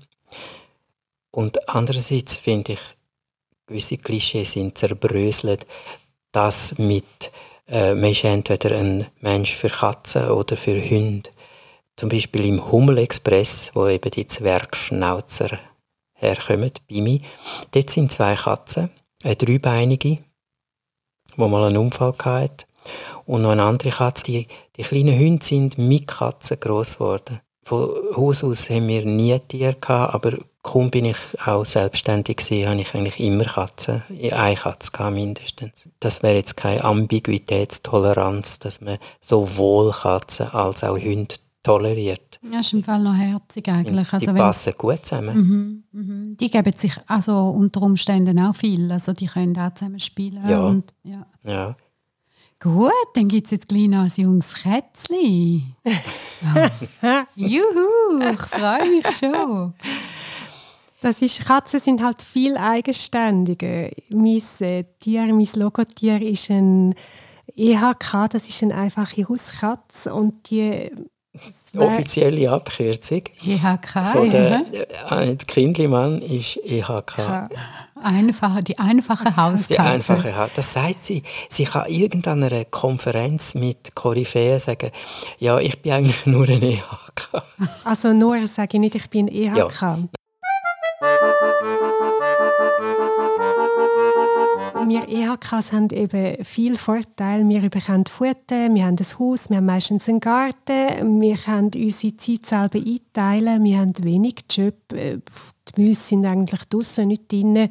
[SPEAKER 1] Und andererseits finde ich, gewisse Klischees sind zerbröselt, das mit äh, man ist entweder ein Mensch für Katzen oder für Hunde. Zum Beispiel im Hummelexpress, wo eben die Zwergschnauzer herkommen, bei mir. Dort sind zwei Katzen, eine dreibeinige, die mal einen Unfall hatte, und noch eine andere Katze. Die, die kleinen Hunde sind mit Katzen gross geworden. Von Haus aus haben wir nie Tiere gehabt, aber kaum bin ich auch selbstständig gewesen, habe ich eigentlich immer Katzen, eine Katze gehabt mindestens. Das wäre jetzt keine Ambiguitätstoleranz, dass man sowohl Katzen als auch Hunde toleriert.
[SPEAKER 2] Ja, ist im Fall noch herzig eigentlich.
[SPEAKER 1] Die also passen gut zusammen.
[SPEAKER 2] Mhm, mhm. Die geben sich also unter Umständen auch viel. Also die können auch zusammen spielen.
[SPEAKER 1] Ja.
[SPEAKER 2] Und, ja.
[SPEAKER 1] ja.
[SPEAKER 2] Gut, dann gibt es jetzt gleich noch ein junges Kätzchen. Juhu, ich freue mich schon.
[SPEAKER 3] Das ist, Katzen sind halt viel eigenständiger. Mein äh, Tier, mein Logotier ist ein EHK, das ist eine einfache Hauskatze und die
[SPEAKER 1] Offizielle Abkürzung
[SPEAKER 2] EHK.
[SPEAKER 1] Von der, äh, Kindlimann ist EHK.
[SPEAKER 2] Einfach, die einfache Hauskatze.
[SPEAKER 1] Die einfache Haus. Das sagt sie. Sie kann irgendeiner Konferenz mit Koryphäen sagen, ja, ich bin eigentlich nur ein EHK.
[SPEAKER 3] Also nur sage ich nicht, ich bin ein EHK. Ja. Wir EHKs haben eben viel Vorteile. Wir bekommen Futter, wir haben ein Haus, wir haben meistens einen Garten, wir können unsere Zeit selber einteilen, wir haben wenig Job. Äh, die Mäuse sind eigentlich draußen, nicht drinnen.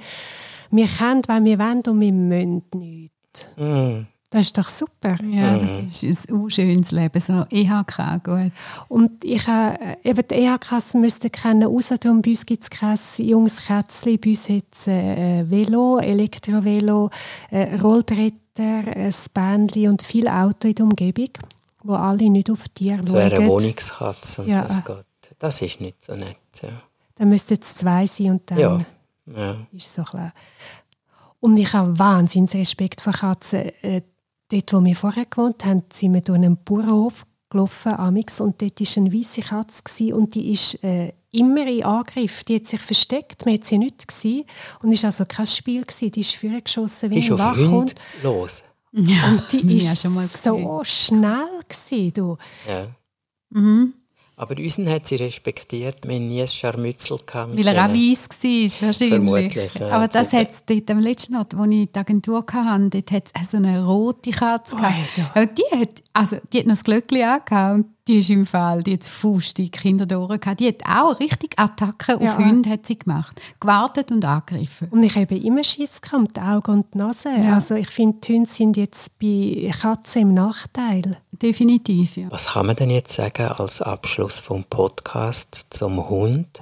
[SPEAKER 3] Wir können, wenn wir wollen und wir müssen nichts. Mm. Das ist doch super.
[SPEAKER 2] Ja, das ist ein schönes Leben, so EHK, gut.
[SPEAKER 3] Und ich habe, äh, eben die EHKs müssten kennen, außerdem bei uns gibt es kein junges Kätzchen, bei uns hat es äh, Velo, Elektrovelo, äh, Rollbretter, ein Bändchen und viele Autos in der Umgebung, wo alle nicht auf Tiere schauen.
[SPEAKER 1] Das wäre eine Wohnungskatze und ja. das geht. Das ist nicht so nett, ja.
[SPEAKER 3] Dann müssten es zwei sein und dann
[SPEAKER 1] ja. Ja.
[SPEAKER 3] ist es so klar. Und ich habe wahnsinnig Respekt vor Katzen dort, wo wir vorher gewohnt haben, sind wir durch einen Bauernhof gelaufen, Amix, und dort war eine weiße Katze und die ist äh, immer in Angriff. Die hat sich versteckt, man hat sie nicht gesehen und es war also kein Spiel gewesen. Die ist vorgeschossen wie
[SPEAKER 1] die ein Wachhund. los.
[SPEAKER 3] Ja. Und die ist ja, so schnell gewesen, du.
[SPEAKER 1] Ja. Mhm. Aber unseren hat sie respektiert. Wir hatten nie ein Scharmützel.
[SPEAKER 2] Weil er auch weiss war, wahrscheinlich.
[SPEAKER 1] Vermutlich, ja.
[SPEAKER 2] Aber das hat es dort am letzten Ort, wo ich die Agentur hatte, dort hat es so eine rote Katze gehabt. Und die hat, also, die hat noch das Glöckchen angehabt Die ist im Fall, die hat Fuß die Kinder durch Die hat auch richtig Attacken
[SPEAKER 3] Ja.
[SPEAKER 2] auf Hunde hat sie gemacht. Gewartet und angegriffen.
[SPEAKER 3] Und ich habe immer Schiss gehabt, um die Augen und die Nase.
[SPEAKER 2] Ja.
[SPEAKER 3] Also ich finde, die Hunde sind jetzt bei Katzen im Nachteil.
[SPEAKER 2] Definitiv, ja.
[SPEAKER 1] Was kann man denn jetzt sagen als Abschluss vom Podcast zum Hund?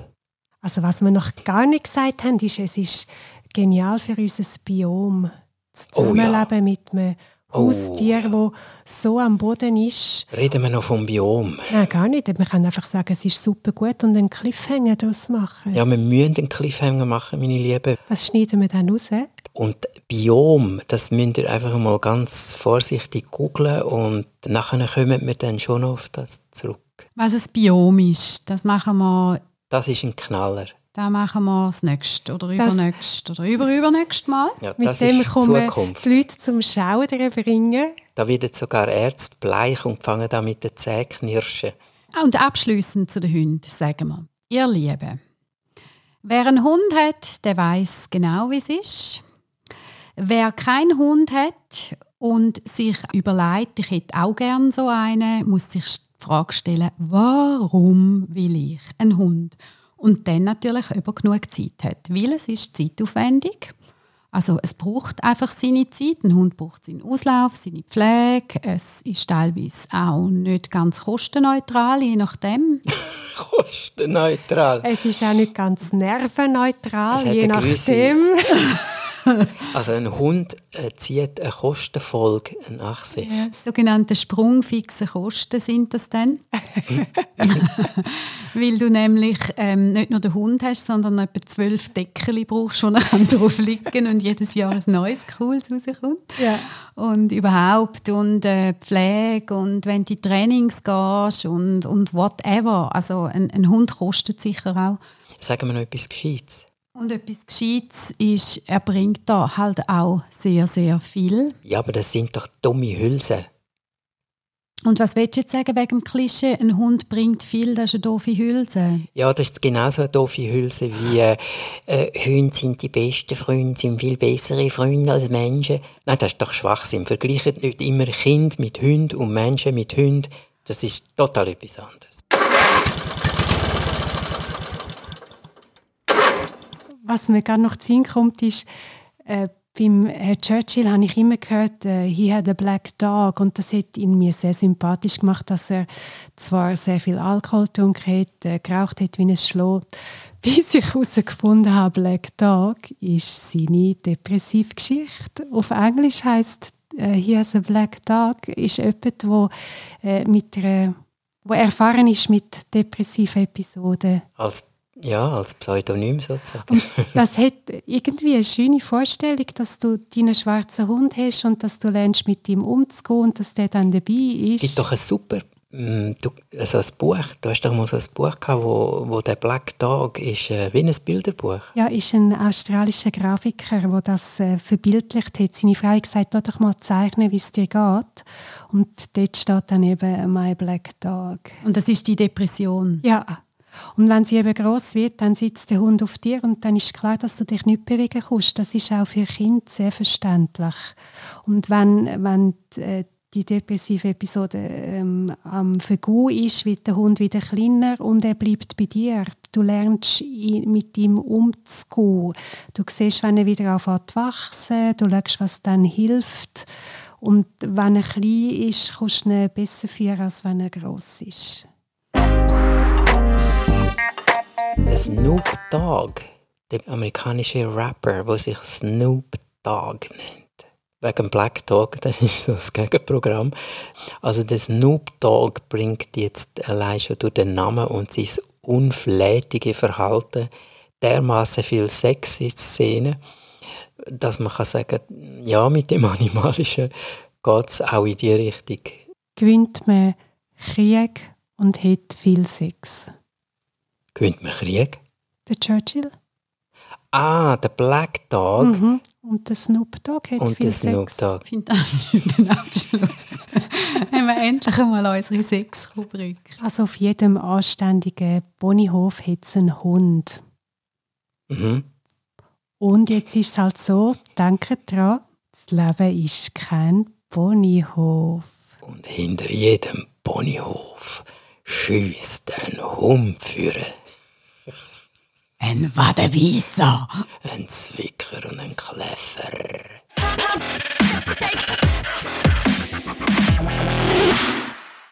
[SPEAKER 3] Also was wir noch gar nicht gesagt haben, ist, es ist genial für unser Biom. Das
[SPEAKER 1] Oh ja.
[SPEAKER 3] Zusammenleben mit einem
[SPEAKER 1] Oh.
[SPEAKER 3] Haustier, das so am Boden ist.
[SPEAKER 1] Reden wir noch vom Biom.
[SPEAKER 3] Nein, gar nicht. Wir können einfach sagen, es ist super gut und einen Cliffhanger daraus machen.
[SPEAKER 1] Ja, wir müssen einen Cliffhanger machen, meine Lieben.
[SPEAKER 3] Das schneiden wir dann raus.
[SPEAKER 1] Und Biom, das müsst ihr einfach mal ganz vorsichtig googlen und nachher kommen wir dann schon auf das zurück.
[SPEAKER 2] Was ein Biom ist, das machen wir,
[SPEAKER 1] Das ist ein Knaller.
[SPEAKER 2] Das machen wir das nächste oder übernächste oder überübernächste Mal.
[SPEAKER 1] Ja,
[SPEAKER 3] Mit
[SPEAKER 1] das
[SPEAKER 3] dem
[SPEAKER 1] ist
[SPEAKER 3] kommen
[SPEAKER 1] Zukunft.
[SPEAKER 3] die Leute zum Schaudern bringen.
[SPEAKER 1] Da werden sogar Ärzte bleich und fangen da mit den Zähnen knirschen.
[SPEAKER 2] Ah, Und abschließend zu den Hunden sagen wir, ihr Lieben, wer einen Hund hat, der weiß genau, wie es ist. Wer keinen Hund hat und sich überlegt, ich hätte auch gern so einen, muss sich die Frage stellen, warum will ich einen Hund? Und dann natürlich, ob er genug Zeit hat, weil es ist zeitaufwendig. Also es braucht einfach seine Zeit. Ein Hund braucht seinen Auslauf, seine Pflege. Es ist teilweise auch nicht ganz kostenneutral, je nachdem.
[SPEAKER 1] Kostenneutral.
[SPEAKER 3] Es ist auch nicht ganz nervenneutral,
[SPEAKER 1] Es hat
[SPEAKER 3] je nachdem.
[SPEAKER 1] Also ein Hund äh, zieht eine Kostenfolge nach sich.
[SPEAKER 2] Sogenannte sprungfixe Kosten sind das dann. Weil du nämlich ähm, nicht nur den Hund hast, sondern etwa zwölf Deckel brauchst, die er drauf liegen und jedes Jahr ein neues Cooles rauskommt.
[SPEAKER 3] Ja.
[SPEAKER 2] Und überhaupt und äh, Pflege und wenn du in Trainings gehst und, und whatever. Also ein, ein Hund kostet sicher auch.
[SPEAKER 1] Sagen wir noch etwas Gescheites.
[SPEAKER 2] Und etwas Gescheites ist, er bringt da halt auch sehr, sehr viel.
[SPEAKER 1] Ja, aber das sind doch dumme Hülsen.
[SPEAKER 2] Und was willst du jetzt sagen wegen dem Klischee? Ein Hund bringt viel, das ist eine doofe Hülse.
[SPEAKER 1] Ja, das ist genauso eine doofe Hülse wie äh, äh, Hunde sind die besten Freunde, sind viel bessere Freunde als Menschen. Nein, das ist doch Schwachsinn. Vergleicht nicht immer Kind mit Hund und Menschen mit Hund. Das ist total etwas anderes.
[SPEAKER 3] Was mir gerade noch zu Sinn kommt, ist, äh, beim Herrn Churchill habe ich immer gehört, äh, he had a black dog und das hat ihn mir sehr sympathisch gemacht, dass er zwar sehr viel Alkohol getrunken hat, äh, geraucht hat wie ein Schlot, bis ich herausgefunden habe, Black Dog ist seine depressive Geschichte. Auf Englisch heißt äh, he has a black dog ist jemand, wo äh, mit einer, wo erfahren ist mit depressiven Episoden.
[SPEAKER 1] Als, ja, als Pseudonym sozusagen.
[SPEAKER 3] Das hat irgendwie eine schöne Vorstellung, dass du deinen schwarzen Hund hast und dass du lernst, mit ihm umzugehen und dass der dann dabei ist.
[SPEAKER 1] gibt doch ein super mm, du, so ein Buch. Du hast doch mal so ein Buch gehabt, wo, wo der Black Dog ist äh, wie ein Bilderbuch.
[SPEAKER 3] ja, ist ein australischer Grafiker, der das äh, verbildlicht hat. Seine Frau hat gesagt, «Tu doch mal zeichnen, wie es dir geht. Und dort steht dann eben «My Black Dog».
[SPEAKER 2] Und das ist die Depression.
[SPEAKER 3] Ja. Und wenn sie eben gross wird, dann sitzt der Hund auf dir und dann ist klar, dass du dich nicht bewegen kannst. Das ist auch für Kinder sehr verständlich. Und wenn, wenn die, äh, die depressive Episode ähm, am Vergehen ist, wird der Hund wieder kleiner und er bleibt bei dir. Du lernst mit ihm umzugehen. Du siehst, wenn er wieder anfängt zu wachsen, du schaust, was dann hilft. Und wenn er klein ist, kannst du ihn besser führen, als wenn er gross ist.
[SPEAKER 1] Snoop Dogg, der amerikanische Rapper, der sich Snoop Dogg nennt. Wegen Black Dog, das ist so das Gegenprogramm. Also der Snoop Dogg bringt jetzt allein schon durch den Namen und sein unflätige Verhalten dermaßen viel Sex in die Szene, dass man kann sagen, ja, mit dem Animalischen geht es auch in die Richtung.
[SPEAKER 3] gewinnt man Krieg und hat viel Sex.
[SPEAKER 1] Gewinnt man Krieg?
[SPEAKER 3] Der Churchill
[SPEAKER 1] Ah, der Black Dog
[SPEAKER 3] mhm. und der Snoop Dogg hat
[SPEAKER 1] und
[SPEAKER 3] viel
[SPEAKER 1] der Snoop. Dogg.
[SPEAKER 2] Ich finde das einen schönen Abschluss. haben wir endlich einmal unsere Sexrubrik.
[SPEAKER 3] Also auf jedem anständigen Ponyhof hat es einen Hund.
[SPEAKER 1] Mhm.
[SPEAKER 3] Und jetzt ist es halt so, denke dran, das Leben ist kein Ponyhof.
[SPEAKER 1] Und hinter jedem Ponyhof schießt ein Hund führen.
[SPEAKER 2] Ein Wadenweisser.
[SPEAKER 1] Ein Zwicker und ein Kleffer.